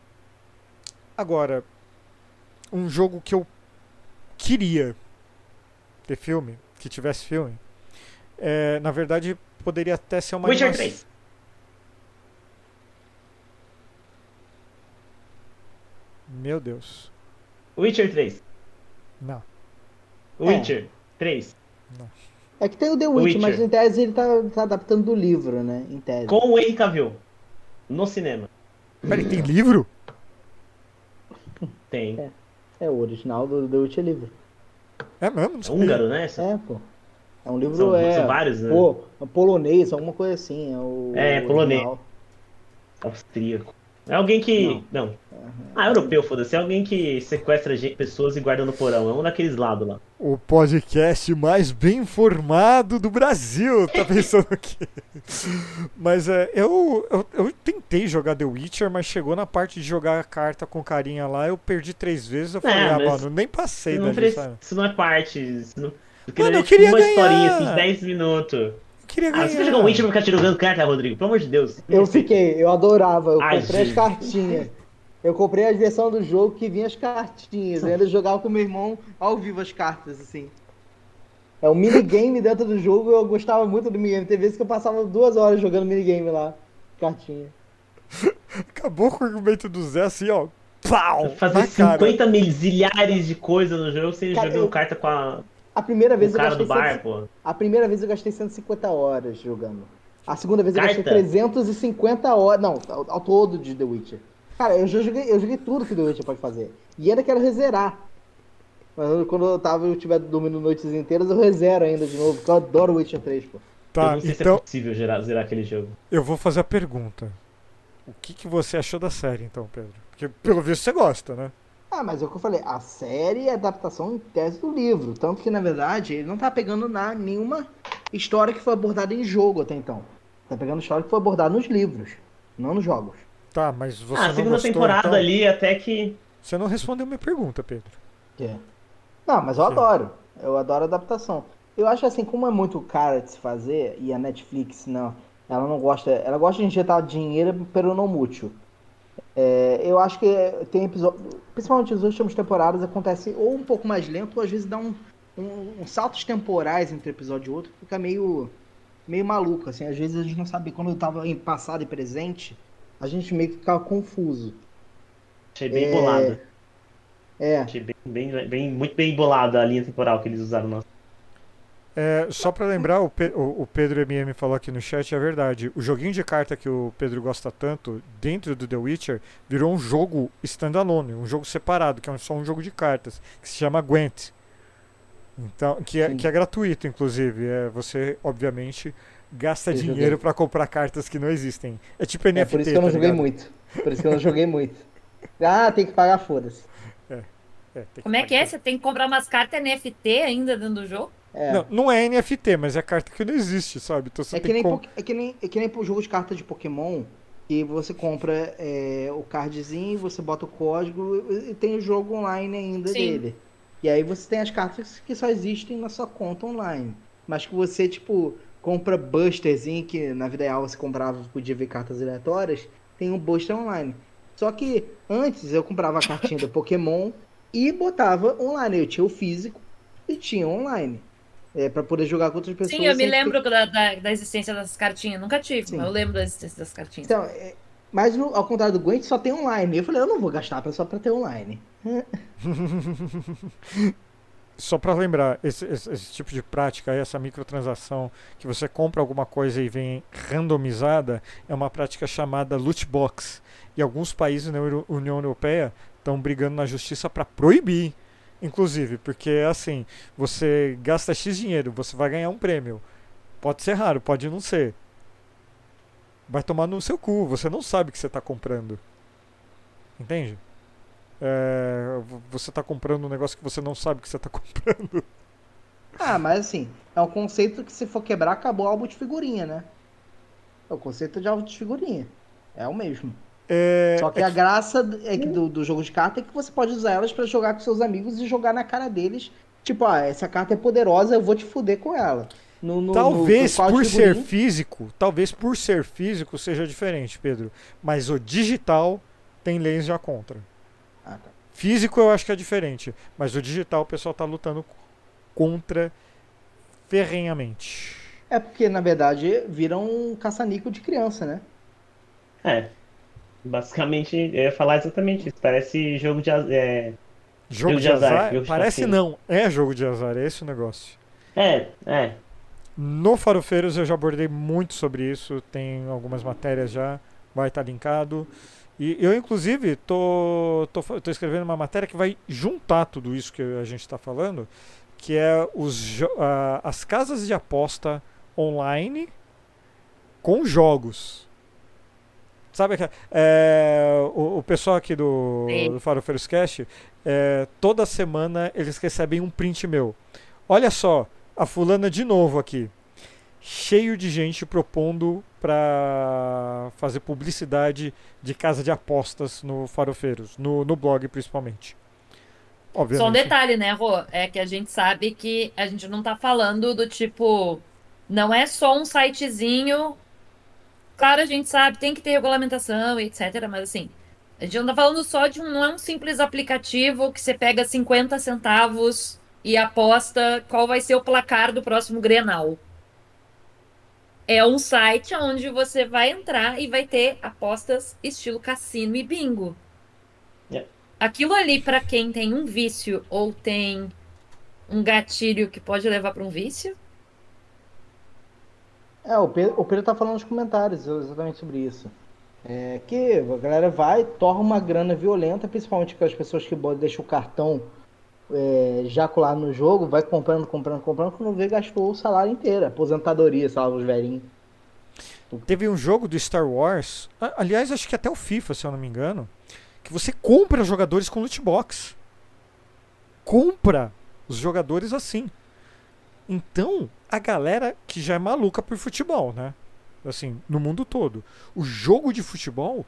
agora, um jogo que eu queria ter filme, que tivesse filme, é, na verdade poderia até ser uma Witcher animação. 3. Meu Deus. Witcher 3. Não. Witcher. Três. É que tem o The Witch, Witcher. mas em tese ele tá, tá adaptando do livro, né? Em tese. Com o Henry Cavill. No cinema. Peraí, tem livro? Tem. É. É o original do The Witch é livro. É mesmo? Não É húngaro, né? São, É, pô. É um livro, são, é. são vários, né? Pô, polonês, alguma coisa assim. É, o, É, o polonês. original. Austríaco. É alguém que. Não. Ah, europeu, foda-se. É alguém que sequestra gente- pessoas e guarda no porão. É um daqueles lados lá. O podcast mais bem informado do Brasil, tá pensando aqui. Mas é, eu, eu, eu tentei jogar The Witcher, mas chegou na parte de jogar a carta com carinha lá, eu perdi três vezes, eu falei, É, ah, mano, nem passei Isso não, dali, pre- sabe? isso não é parte. Isso não... Mano, eu tipo queria uma ganhar. historinha assim, de 10 minutos. Queria Ah, ganhar. você vai jogar um Witcher pra ficar jogando carta, Rodrigo? Pelo amor de Deus. Eu fiquei, eu adorava. Eu Ai, comprei as gente. cartinhas. Eu comprei a versão do jogo que vinha as cartinhas. Eu ainda jogava com meu irmão ao vivo as cartas, assim. É um minigame dentro do jogo eu gostava muito do minigame. Tem vezes que eu passava duas horas jogando minigame lá. Cartinha. Acabou com o argumento do Zé assim, ó. Pau! Fazer na cara. 50 mil zilhares de coisa no jogo sem Cara, jogando eu- carta com, a, A primeira vez o eu cara gastei do bar, 100 pô. A primeira vez eu gastei 150 horas jogando. A segunda vez eu Carta? gastei 350 horas. Não, ao, ao todo de The Witcher. Cara, eu já joguei, eu joguei tudo que The Witcher pode fazer. E ainda quero rezerar. Mas eu- quando eu tava, eu tiver dormindo noites inteiras, eu rezero ainda de novo, porque eu adoro Witcher 3, pô. eu Tá, não sei se então é possível zerar, zerar aquele jogo. eu vou fazer a pergunta. O que, que você achou da série, então, Pedro? Porque pelo visto você gosta, né? Ah, mas é o que eu falei, a série é adaptação em tese do livro. Tanto que, na verdade, ele não tá pegando na, nenhuma história que foi abordada em jogo até então. Tá pegando história que foi abordada nos livros, não nos jogos. Tá, mas você ah, a não segunda gostou, temporada então? ali até que. Você não respondeu minha pergunta, Pedro. É. Não, mas eu Sim. adoro. Eu adoro adaptação. Eu acho assim, como é muito caro de se fazer, e a Netflix, não, ela não gosta. Ela gosta de injetar dinheiro pelo não mútil. É, eu acho que tem episódio. Principalmente nas últimas temporadas, acontece ou um pouco mais lento, ou às vezes dá um, um, uns saltos temporais entre episódio e outro, que fica meio, meio maluco. Assim, às vezes a gente não sabe. Quando eu tava em passado e presente, a gente meio que ficava confuso. Achei bem É. bolado. É. Achei bem, bem, bem, muito bem bolado a linha temporal que eles usaram. É, só pra lembrar, o, Pe- o- Pedro MM falou aqui no chat, é verdade. O joguinho de carta que o Pedro gosta tanto, dentro do The Witcher, virou um jogo standalone, um jogo separado, que é só um jogo de cartas, que se chama Gwent. Então, que é, Sim. que é gratuito, inclusive. É, você, obviamente, gasta Eu dinheiro pra comprar cartas que não existem. É tipo NFT, É por isso que eu não tá joguei ligado? muito. Por isso que eu não joguei muito. Ah, tem que pagar, foda-se. É, tem Como é que é? Você tem que comprar umas cartas NFT ainda dentro do jogo? É. Não, não é NFT, mas é carta que não existe, sabe? Então você É que, tem nem, com- é, que nem, é que nem pro jogo de carta de Pokémon, que você compra é, o cardzinho, você bota o código e e tem o jogo online ainda Sim. dele. E aí você tem as cartas que só existem na sua conta online. Mas que você, tipo, compra busterzinho, que na vida real você comprava, podia ver cartas aleatórias, tem um buster online. Só que antes eu comprava a cartinha do Pokémon e botava online. Eu tinha o físico e tinha online. É, pra poder jogar com outras pessoas. Sim, eu me sem ter lembro da, da, da existência das cartinhas. Nunca tive, Sim. mas eu lembro da existência das cartinhas. Então, é, mas no- ao contrário do Gwent, só tem online. Eu falei, eu não vou gastar só pra ter online. Só pra lembrar, esse, esse- esse tipo de prática, essa microtransação que você compra alguma coisa e vem randomizada, é uma prática chamada loot box. E alguns países na Euro- União Europeia estão brigando na justiça para proibir, inclusive, porque assim, você gasta X dinheiro, você vai ganhar um prêmio. Pode ser raro, pode não ser. Vai tomar no seu cu, você não sabe o que você está comprando. Entende? É, você está comprando um negócio que você não sabe que você está comprando. Ah, mas assim, é um conceito que se for quebrar, acabou o álbum de figurinha, né? É o conceito de álbum de figurinha. É o mesmo. É, Só que é a graça é que do, do jogo de carta é que você pode usar elas pra jogar com seus amigos e jogar na cara deles. Tipo, ah, essa carta é poderosa, eu vou te fuder com ela. No, no- talvez no por ser físico, talvez por ser físico seja diferente, Pedro. Mas o digital tem leis já contra. Ah, tá. Físico eu acho que é diferente, mas o digital o pessoal tá lutando contra ferrenhamente. É porque, na verdade, vira um caça-níquel de criança, né? É. Basicamente, eu ia falar exatamente isso. Parece jogo de. É, Jogo Jogo de azar, azar? jogo de Parece não, é jogo de azar, é esse o negócio. É, é. No Farofeiros eu já abordei muito sobre isso, tem algumas matérias já, vai estar linkado. E eu, inclusive, tô, tô, tô escrevendo uma matéria que vai juntar tudo isso que a gente está falando, que é os, a- as casas de aposta online com jogos. Sabe que é, o, o pessoal aqui do, Sim. do Farofeiros Cast, é, toda semana eles recebem um print meu. Olha só, a fulana de novo aqui. Cheio de gente propondo para fazer publicidade de casa de apostas no Farofeiros, no, no blog principalmente. Obviamente. Só um detalhe, né, Rô? É que a gente sabe que a gente não tá falando do tipo. Não é só um sitezinho. Claro, a gente sabe, tem que ter regulamentação etc. Mas assim, a gente não tá falando só de um. Não é um simples aplicativo que você pega 50 centavos e aposta qual vai ser o placar do próximo Grenal. É um site onde você vai entrar e vai ter apostas estilo cassino e bingo. É. Aquilo ali, pra quem tem um vício ou tem um gatilho que pode levar pra um vício, É, o Pedro, o Pedro tá falando nos comentários exatamente sobre isso. É que a galera vai, torna uma grana violenta, principalmente com as pessoas que deixam o cartão é, já colado no jogo, vai comprando, comprando, comprando, quando vê, gastou o salário inteiro. Aposentadoria, lá, os velhinhos. Teve um jogo do Star Wars, aliás, acho que até o FIFA, se eu não me engano, que você compra jogadores com loot box. Compra os jogadores assim. Então, a galera que já é maluca por futebol, né? Assim, no mundo todo. O jogo de futebol,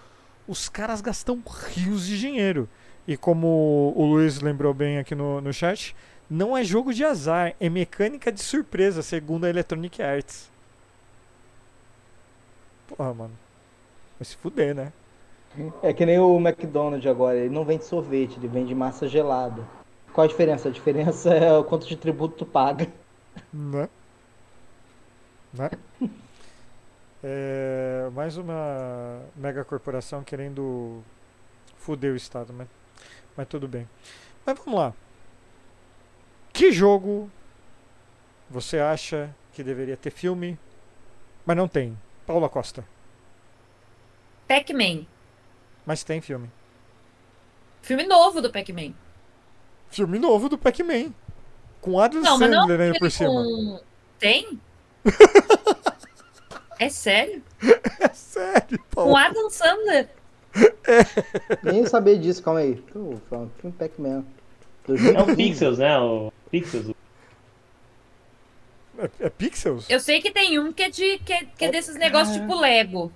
os caras gastam rios de dinheiro. E como o Luiz lembrou bem aqui no, no chat, não é jogo de azar, é mecânica de surpresa, segundo a Electronic Arts. Porra, mano. Vai se fuder, né? É que nem o McDonald's agora, ele não vende sorvete, ele vende massa gelada. Qual a diferença? A diferença é o quanto de tributo tu paga. Né? Né? É, mais uma mega corporação querendo fuder o Estado, mas, mas tudo bem. Mas vamos lá. Que jogo você acha que deveria ter filme, mas não tem? Paula Costa. Pac-Man. Mas tem filme. Filme novo do Pac-Man. Filme novo do Pac-Man. Com Adam Não, não Sandler ainda por cima. com- Tem? é sério? É sério, Com Paula. Adam Sandler? Nem saber disso, calma aí. Tô falando, filme Pac-Man. É o Pixels, né? O Pixels. É, é Pixels? Eu sei que tem um que é, de, que é, que é desses negócios tipo Lego.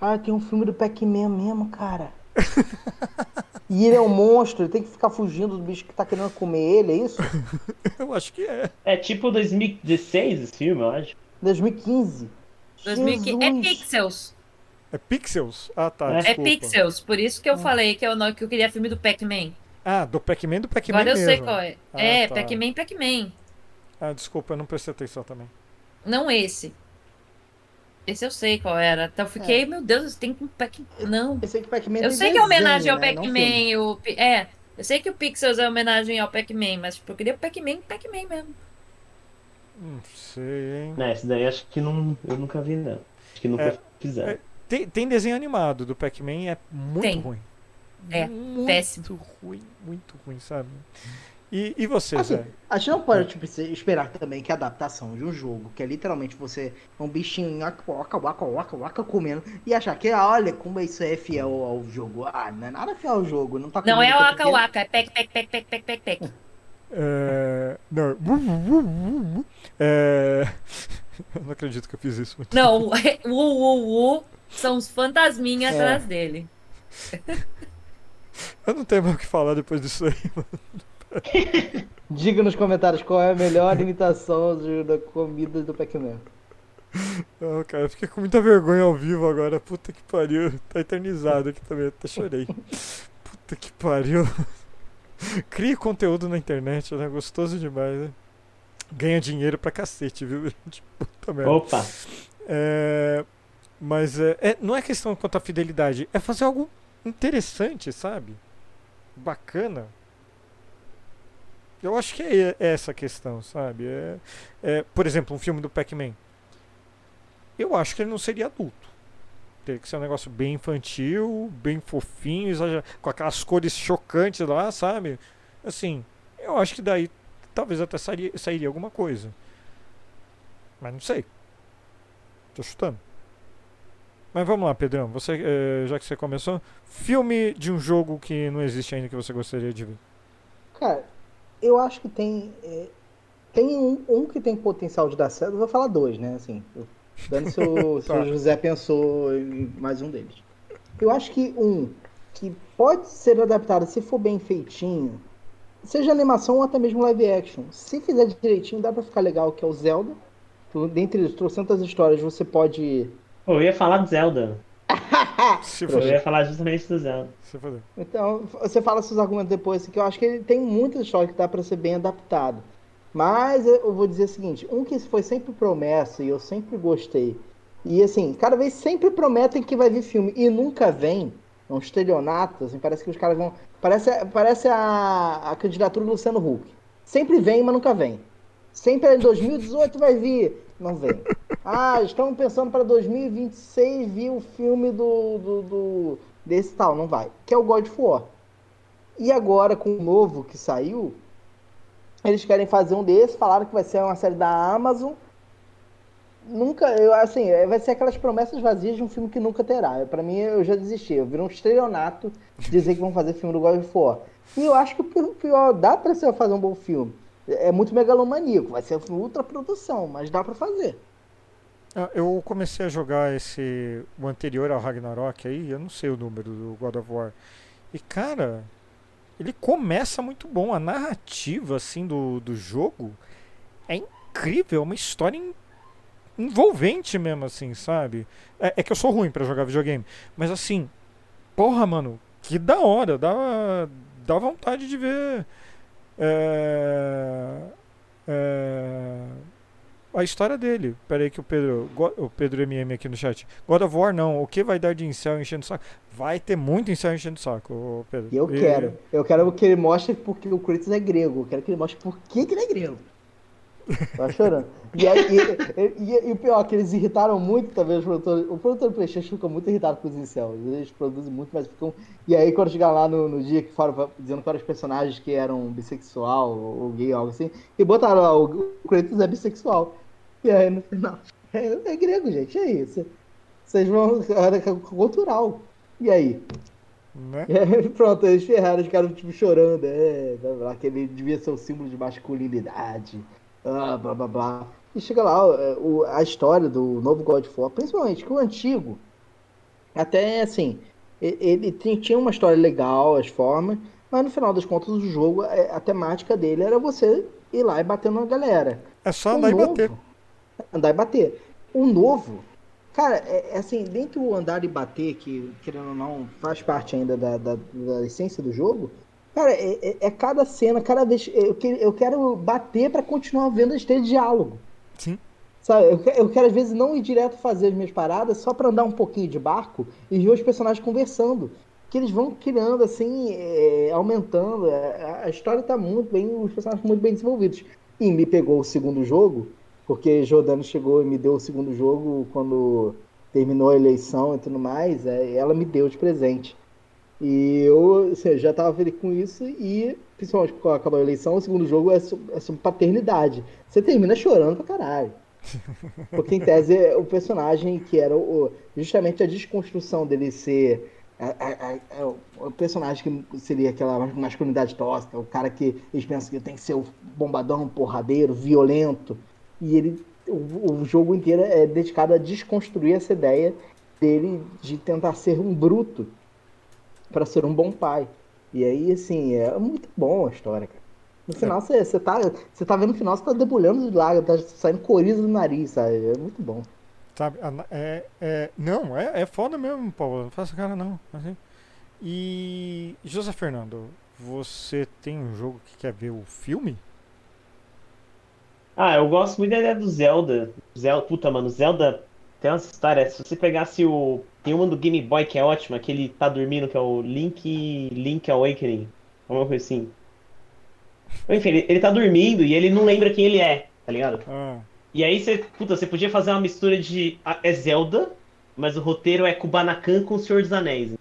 Ah, tem um filme do Pac-Man mesmo, cara. E ele é um monstro, ele tem que ficar fugindo do bicho que tá querendo comer ele, é isso? Eu acho que é. É tipo 2016 esse filme, eu acho. 2015. 2015. É. Pixels. É Pixels? Ah, tá. É É. Pixels. Por isso que eu falei que eu, não, que eu queria filme do Pac-Man. Ah, do Pac-Man do Pac-Man Agora eu mesmo. sei qual é. Ah, é, tá. Pac-Man, Pac-Man. Ah, desculpa, eu não prestei atenção também. Não esse. Esse eu sei qual era. Então eu fiquei, meu Deus, tem um Pac... Não. Eu sei que Pac-Man Eu sei que é homenagem ao né? Não. Pac-Man. o É, eu sei que o Pixels é homenagem ao Pac-Man, mas tipo, eu queria o Pac-Man, Pac-Man mesmo. Não sei, hein? Né, esse daí acho que não, eu nunca vi, não. Acho que nunca É, fizeram. é. Tem, tem desenho animado do Pac-Man, é muito Tem. ruim. É, muito péssimo. ruim, muito ruim, sabe? E, e você, Assim, Zé? a gente não pode tipo, se- esperar também que a adaptação de um jogo, que é literalmente você é um bichinho waka, waka, waka, waka, comendo, e achar que, ah, olha como isso é fiel ao jogo. Ah, não é nada fiel ao jogo, não tá Não é Waka Waka, é Pec, Pec, Pec, Pec, Pec, Pec, Pec. É... Não. É... Eu não acredito que eu fiz isso. muito Não, o U, U, são os fantasminhas É. atrás dele. Eu não tenho mais o que falar depois disso aí. mano. Diga nos comentários qual é a melhor imitação de- da comida do Pac-Man. Não, cara, eu fiquei com muita vergonha ao vivo agora. Puta que pariu. Tá eternizado aqui também. Até chorei. Puta que pariu. Crie conteúdo na internet, né? Gostoso demais, né? Ganha dinheiro pra cacete, viu, gente? Puta merda. Opa! É, mas é, é- não é questão quanto à fidelidade, é fazer algo interessante, sabe? Bacana. Eu acho que é essa a questão, sabe? É, é, por exemplo, um filme do Pac-Man. Eu acho que ele não seria adulto. Teria que ser um negócio bem infantil, bem fofinho, com aquelas cores chocantes lá, sabe? Assim, eu acho que daí talvez até sairia, sairia alguma coisa. Mas não sei. Tô chutando. Mas vamos lá, Pedrão. Você, eh, já que você começou, filme de um jogo que não existe ainda que você gostaria de ver. Cara, eu acho que tem. é, tem um, um que tem potencial de dar certo. Eu vou falar dois, né? Assim, eu- dando se o, se o. José pensou em mais um deles. Eu acho que um que pode ser adaptado se for bem feitinho, seja animação ou até mesmo live action. Se fizer direitinho, dá pra ficar legal, que é o Zelda. Dentre as trocentas histórias, você pode. Eu ia falar do Zelda. Se Eu ia falar justamente do Zelda. Se for. Então, você fala seus argumentos depois, assim, que eu acho que ele tem muitas histórias que dá pra ser bem adaptado. Mas eu vou dizer o seguinte, um que foi sempre promessa e eu sempre gostei. E assim, cada vez sempre prometem que vai vir filme e nunca vem. É um estelionato, assim, parece que os caras vão. Parece, parece a, a candidatura do Luciano Huck. Sempre vem, mas nunca vem. Sempre em 2018 vai vir. Não vem. Ah, estamos pensando para 2026 vir o filme do, do, do- desse tal. Não vai. Que é o God of War. E agora, com o novo que saiu, eles querem fazer um desse. Falaram que vai ser uma série da Amazon. Nunca, eu, assim, é, vai ser aquelas promessas vazias de um filme que nunca terá. Pra mim, eu já desisti. Eu virei um estelionato dizer que vão fazer filme do God of War. E eu acho que o pior, dá pra fazer um bom filme. É muito megalomaníaco, vai ser ultra produção, mas dá pra fazer. Ah, Eu comecei a jogar esse. o anterior ao Ragnarok aí, eu não sei o número do God of War. E cara, ele começa muito bom. A narrativa assim do, do jogo é incrível, é uma história en- envolvente mesmo, assim, sabe? É, é que eu sou ruim pra jogar videogame. Mas assim, porra, mano, que da hora, dá, dá vontade de ver. É, é, a história dele. Pera aí que o Pedro, o Pedro MM aqui no chat. God of War não, o que vai dar de incel enchendo o saco? Vai ter muito incel enchendo o saco, Pedro. E eu E- quero. Eu quero que ele mostre porque o Kratos é grego. Eu quero que ele mostre por que, que ele é grego. Tá chorando. E, aí, e, e- o pior, que eles irritaram muito também os produtores. O produtor do Playstation fica muito irritado com os incels. Eles produzem muito, mas ficam. E aí, quando chegar lá no, no dia que foram dizendo que eram os personagens que eram bissexual ou, ou gay, algo assim, e botaram lá, o, o Kratos é bissexual. E aí, no final, é, é grego, gente, é isso. Vocês vão. É cultural. E aí? Né? E aí, pronto, eles ferraram, os caras tipo chorando, é, blá, blá, que ele devia ser o símbolo de masculinidade, ah, blá blá blá. E chega lá, é, o- a história do novo God of War, principalmente que o antigo, até assim, ele tinha- uma história legal, as formas, mas no final das contas o jogo, é, a temática dele era você ir lá e bater na galera É só o andar e bater. Andar e bater. O novo, cara, é, é assim, dentro do andar e bater, que querendo ou não faz parte ainda da, da, da essência do jogo, cara, é, é- é cada cena, cada vez. Eu, que- eu quero bater pra continuar vendo terem diálogo. Sim. Sabe, eu, que- eu quero às vezes não ir direto fazer as minhas paradas só pra andar um pouquinho de barco e ver os personagens conversando. Que eles vão criando assim, é, aumentando. é, a- a história tá muito bem, os personagens muito bem desenvolvidos. E me pegou o segundo jogo, porque Jordano chegou e me deu o segundo jogo quando terminou a eleição e tudo mais. é, ela me deu de presente. E eu assim, já tava feliz com isso e, principalmente quando acabou a eleição, o segundo jogo é so- é sobre paternidade. Você termina chorando pra caralho. Porque, em tese, é o personagem que era o, justamente a desconstrução dele ser a- a- a- a- o personagem que seria aquela masculinidade tóxica, o cara que eles pensam que tem que ser o bombadão, porradeiro, violento. E ele, o, o jogo inteiro é dedicado a desconstruir essa ideia dele de tentar ser um bruto para ser um bom pai. E aí, assim, é muito bom a história, cara. No final, você você tá, tá vendo no final, você tá debulhando de lágrimas, tá saindo coriza do nariz, sabe? É muito bom. Sabe? na- É, é, não, é, é foda mesmo, Paulo. Não faça cara não. assim. E. José Fernando, você tem um jogo que quer ver o filme? Ah, eu gosto muito da ideia do Zelda. Zelda, puta, mano, Zelda tem umas histórias. Se você pegasse o. Tem uma do Game Boy que é ótima, que ele tá dormindo, que é o Link. Link Awakening. Alguma coisa assim. Enfim, ele, ele tá dormindo e ele não lembra quem ele é, tá ligado? Ah, E aí você, puta, você podia fazer uma mistura de. É Zelda, mas o roteiro é Kubanakan com o Senhor dos Anéis.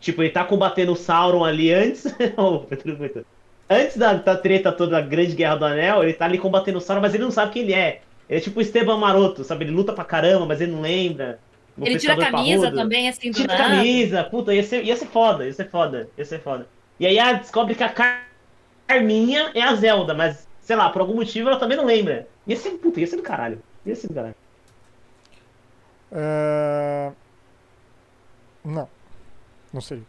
Tipo, ele tá combatendo o Sauron ali antes. Pedro. Antes da, da treta toda, da grande guerra do anel, ele tá ali combatendo o Sauron, mas ele não sabe quem ele é. Ele é tipo o Esteban Maroto, sabe? Ele luta pra caramba, mas ele não lembra. Ele tira a camisa parrudo. também, assim, do Tira a camisa, puta, ia ser, ia ser foda, ia ser foda, ia ser foda. E aí ela descobre que a Car- Carminha é a Zelda, mas, sei lá, por algum motivo ela também não lembra. Ia ser, puta, ia ser do caralho. Ia ser do caralho. é, Não. Não sei.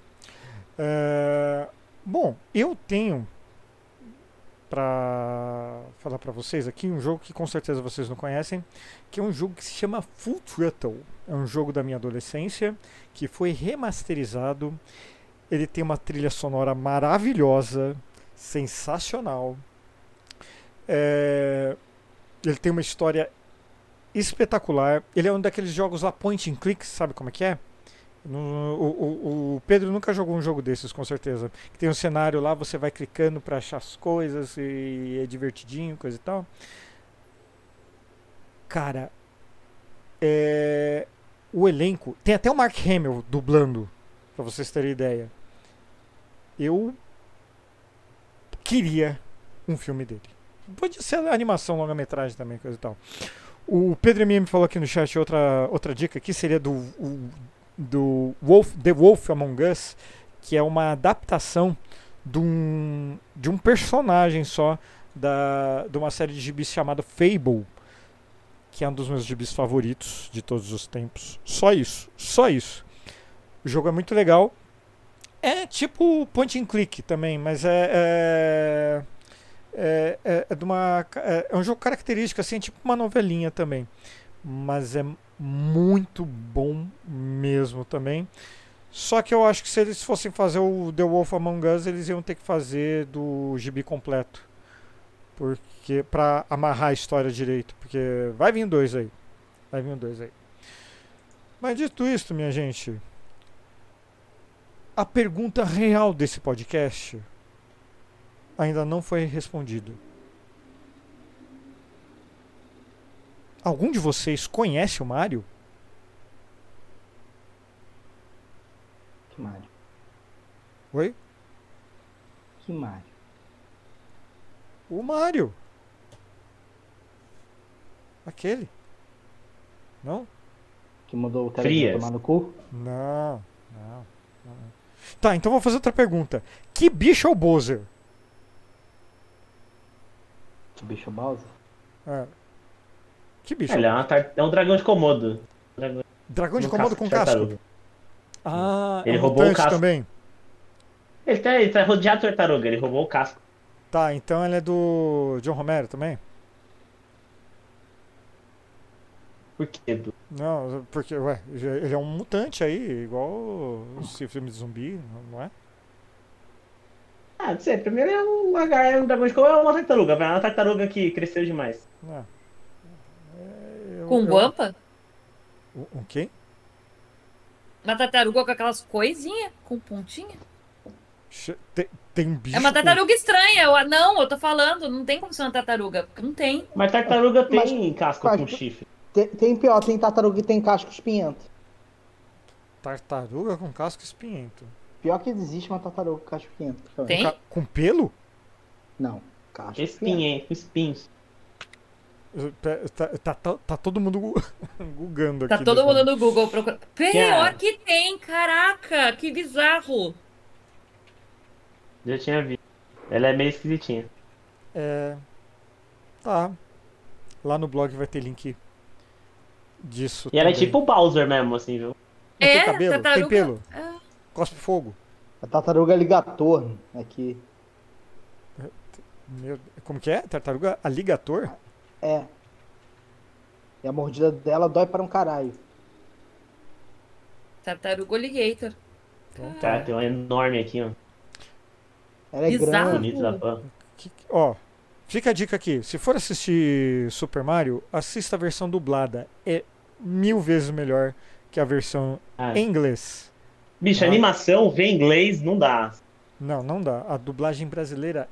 É, Bom, eu tenho pra falar pra vocês aqui um jogo que com certeza vocês não conhecem, que é um jogo que se chama Full Throttle. É um jogo da minha adolescência que foi remasterizado. Ele tem uma trilha sonora maravilhosa, sensacional. É, Ele tem uma história espetacular. Ele é um daqueles jogos lá point and click, sabe como é que é? No- o, o- Pedro nunca jogou um jogo desses, com certeza. Que tem um cenário lá, você vai clicando pra achar as coisas e é divertidinho, coisa e tal. Cara, é, o elenco. Tem até o Mark Hamill dublando, pra vocês terem ideia. Eu queria um filme dele. Pode ser animação, longa-metragem também, coisa e tal. O Pedro MM falou aqui no chat outra, outra dica que seria do, o- do Wolf, The Wolf Among Us, que é uma adaptação de um, de um personagem só da, de uma série de gibis chamada Fable, que é um dos meus gibis favoritos de todos os tempos. Só isso, só isso. O jogo é muito legal. É tipo point and click também, mas é, é é, é, é de uma é, é um jogo característico assim, tipo uma novelinha também, mas é muito bom mesmo também. Só que eu acho que se eles fossem fazer o The Wolf Among Us, eles iam ter que fazer do gibi completo, porque para amarrar a história direito, porque vai vir dois aí, vai vir dois aí. Mas dito isso, minha gente, a pergunta real desse podcast ainda não foi respondido. Algum de vocês conhece o Mario? Que Mario? Oi? Que Mario? O Mario. Aquele. Não? Que mudou o Frias. telefone tomar no cu? Não, não, não. Tá, então vou fazer outra pergunta. Que bicho é o Bowser? Que bicho Bowser? É. Que bicho? Ele é, uma é um dragão de Komodo. Dragão Dragão de Komodo com casco. Ah, Ele é um roubou o casco. também. Ele tá, ele tá rodeado de tartaruga, ele roubou o casco. Tá, então ele é do John Romero também? Por quê? Du? Não, porque, ué, ele é um mutante aí, igual esse filme de zumbi, não é? Ah, não sei. Primeiro é um, é um dragão de Komodo, é uma tartaruga. É uma tartaruga que cresceu demais. É. Eu- Com eu- guampa? O, o quê? Uma tartaruga com aquelas coisinhas, com pontinha? Tem, tem um bicho. É uma com- tartaruga estranha. Eu, não, eu tô falando, não tem como ser uma tartaruga. porque Não tem. Mas tartaruga tem Mas- casco mas- com chifre. Tem, tem pior, tem tartaruga que tem casco espinhento. Tartaruga com casco espinhento. Pior que existe uma tartaruga com casco espinhento. Tem? Com pelo? Não, casco? Com espinhos. Tá, tá, tá, tá- tá todo mundo gu- gugando aqui. Tá todo mundo no Google procurando. Pior Cara. que tem, caraca, que bizarro. Já tinha visto. Ela é meio esquisitinha. É. Tá. Lá no blog vai ter link disso. E ela é também. tipo o Bowser mesmo, assim, viu? Não É, tem cabelo? Tem tartaruga- pelo? É. Cospe fogo. A tartaruga ligator aqui. Meu- Como que é? Tartaruga aligator? É. E a mordida dela dói para um caralho. Tartaruga Alligator. Então tá. Cara, tem uma enorme aqui, ó. Ela é Bizarro. grande. Bonito da pan. Que- ó, fica a dica aqui. Se for assistir Super Mario, assista a versão dublada. É mil vezes melhor que a versão Ah, em inglês. Bicho, Ah. animação, ver inglês, não dá. Não, não dá. A dublagem brasileira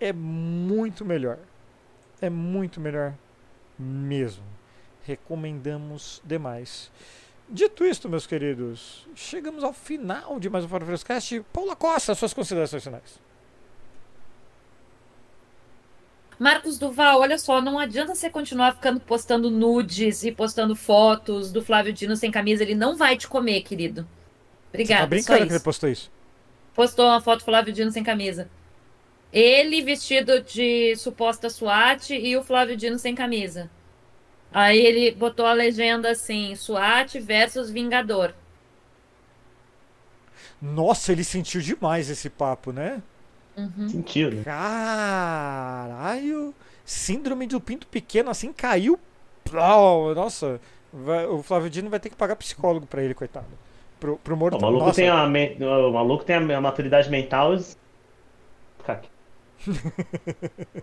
é muito melhor. É muito melhor mesmo. Recomendamos demais. Dito isto, meus queridos, chegamos ao final de mais um Fora Frescast. Paula Costa, suas considerações finais. Marcos Duval, olha só, não adianta você continuar ficando postando nudes e postando fotos do Flávio Dino sem camisa, ele não vai te comer, querido. Obrigada. Tá só brincando que ele postou isso? Postou uma foto do Flávio Dino sem camisa. Ele vestido de suposta SWAT e o Flávio Dino sem camisa. Aí ele botou a legenda assim: SWAT versus Vingador. Nossa, ele sentiu demais esse papo, né? Uhum. Sentiu, né? Caralho! Síndrome do pinto pequeno assim caiu. Plau, Nossa, vai- o Flávio Dino vai ter que pagar psicólogo pra ele, coitado. Pro, pro morto. O maluco, Nossa, tem a, o maluco tem a maturidade mental. Cara,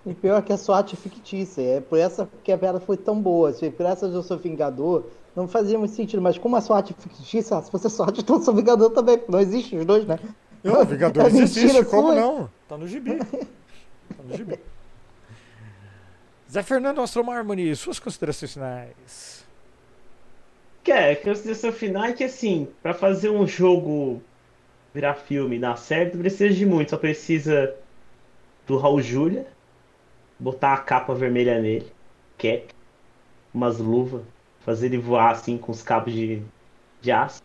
E pior que a SWAT é fictícia. É por essa que a piada foi tão boa. Se por essa eu sou Vingador, não fazia muito sentido. Mas como a SWAT é fictícia, se você SWAT, então eu sou Vingador também. Não existe os dois, né? Não, Vingadores É existe, mentira como sua. não? Tá no gibi. Tá no gibi. Zé Fernando Astro Harmony, suas considerações finais. Que é, a consideração final é que assim, pra fazer um jogo virar filme e dar certo, precisa de muito, só precisa do Raul Júlia, botar a capa vermelha nele, cap, umas luvas, fazer ele voar assim com os cabos de, de aço.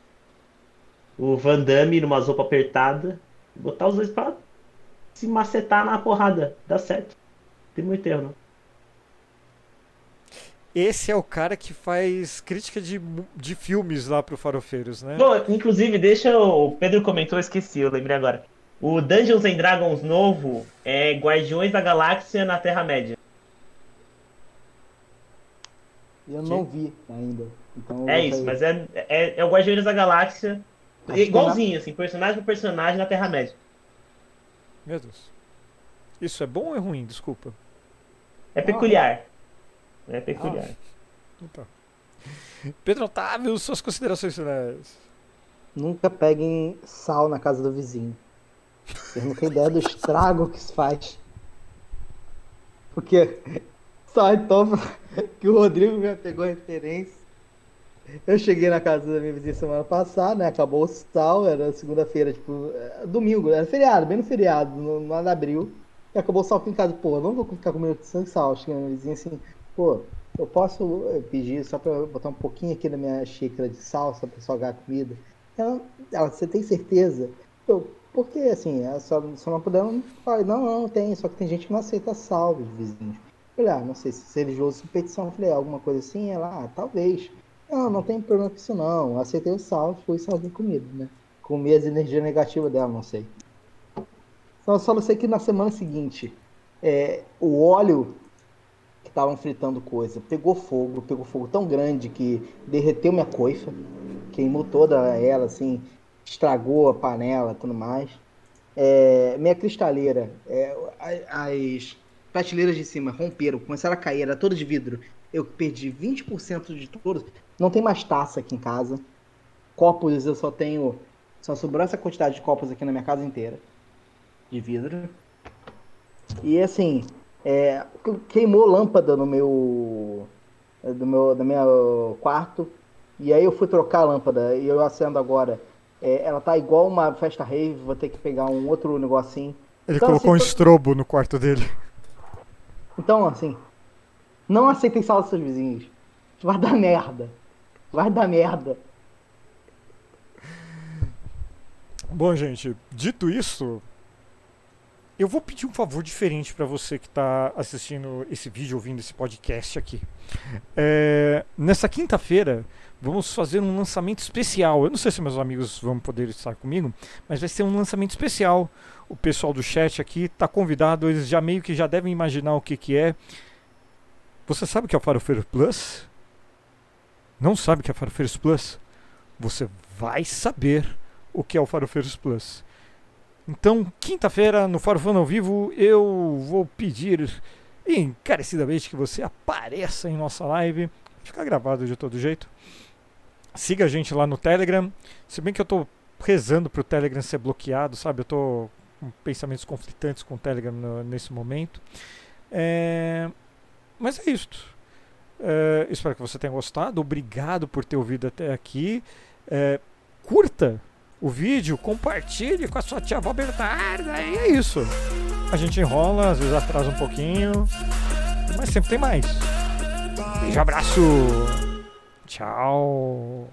O Van Damme numa roupa apertada, botar os dois pra se macetar na porrada, dá certo. Não tem muito erro, não. Esse é o cara que faz crítica de, de filmes lá pro Farofeiros, né? Bom, inclusive, deixa o o Pedro comentou, eu esqueci, eu lembrei agora. O Dungeons and Dragons novo é Guardiões da Galáxia na Terra-média. Eu não vi ainda. Então É isso, mas é, é, é o Guardiões da Galáxia Acho igualzinho, assim, personagem por personagem na Terra-média. Meu Deus. Isso é bom ou é ruim? Desculpa. É peculiar. É peculiar. Então. Pedro Otávio, suas considerações finais. Nunca peguem sal na casa do vizinho. Eu não tenho ideia do estrago que isso faz. Porque só então que o Rodrigo me pegou a referência. Eu cheguei na casa da minha vizinha semana passada, né? Acabou o sal, era segunda-feira, tipo, é, domingo, era feriado, bem no feriado, no, no abril. E acabou o sal aqui em casa, pô, não vou ficar comendo sem sal. Cheguei na minha vizinha assim, pô, eu posso eh, pedir só pra botar um pouquinho aqui na minha xícara de sal, só pra salgar a comida. Ela, ela, você tem certeza? Eu, por que assim? Ela só, só não puderam. Falei, não, não, tem, só que tem gente que não aceita sal dos vizinhos. Falei, ah, não sei se religioso petição. Falei, "Ah, alguma coisa assim? Ela, ah, talvez. Não, não tem problema com isso não. Eu aceitei o sal, fui salguei comida, né? Comi as energias negativas dela, não sei. Só, só não sei que na semana seguinte, é, o óleo que estavam fritando coisa pegou fogo, pegou fogo tão grande que derreteu minha coifa, queimou toda ela, assim, estragou a panela tudo mais. É, minha cristaleira, é, as prateleiras de cima romperam, começaram a cair, era toda de vidro. Eu perdi 20% de todos. Não tem mais taça aqui em casa. Copos eu só tenho. Só sobrou essa quantidade de copos aqui na minha casa inteira. De vidro. E assim, é, queimou lâmpada no meu. Do meu, do meu quarto. E aí eu fui trocar a lâmpada e eu acendo agora. É, ela tá igual uma festa rave, vou ter que pegar um outro negocinho. Ele Então, colocou um assim, estrobo no quarto dele. Então, assim, não aceitem sal dos seus vizinhos. Vai dar merda. Vai dar merda. Bom, gente, dito isso, eu vou pedir um favor diferente para você que está assistindo esse vídeo, ouvindo esse podcast aqui. É, nessa quinta-feira, vamos fazer um lançamento especial. Eu não sei se meus amigos vão poder estar comigo, mas vai ser um lançamento especial. O pessoal do chat aqui está convidado, eles já meio que já devem imaginar o que, que é. Você sabe o que é o Farofeiro Plus? Não sabe o que é Farofeiros Plus? Você vai saber o que é o Farofeiros Plus. Então, quinta-feira, no Farofando ao Vivo, eu vou pedir encarecidamente que você apareça em nossa live. Fica gravado de todo jeito. Siga a gente lá no Telegram. Se bem que eu tô rezando pro Telegram ser bloqueado, sabe? Eu tô com pensamentos conflitantes com o Telegram no- nesse momento. É, mas é isto. É, espero que você tenha gostado. Obrigado por ter ouvido até aqui. É, curta o vídeo, compartilhe com a sua tia avó Bernarda. E é isso. A gente enrola, às vezes atrasa um pouquinho. Mas sempre tem mais. Beijo, abraço. Tchau.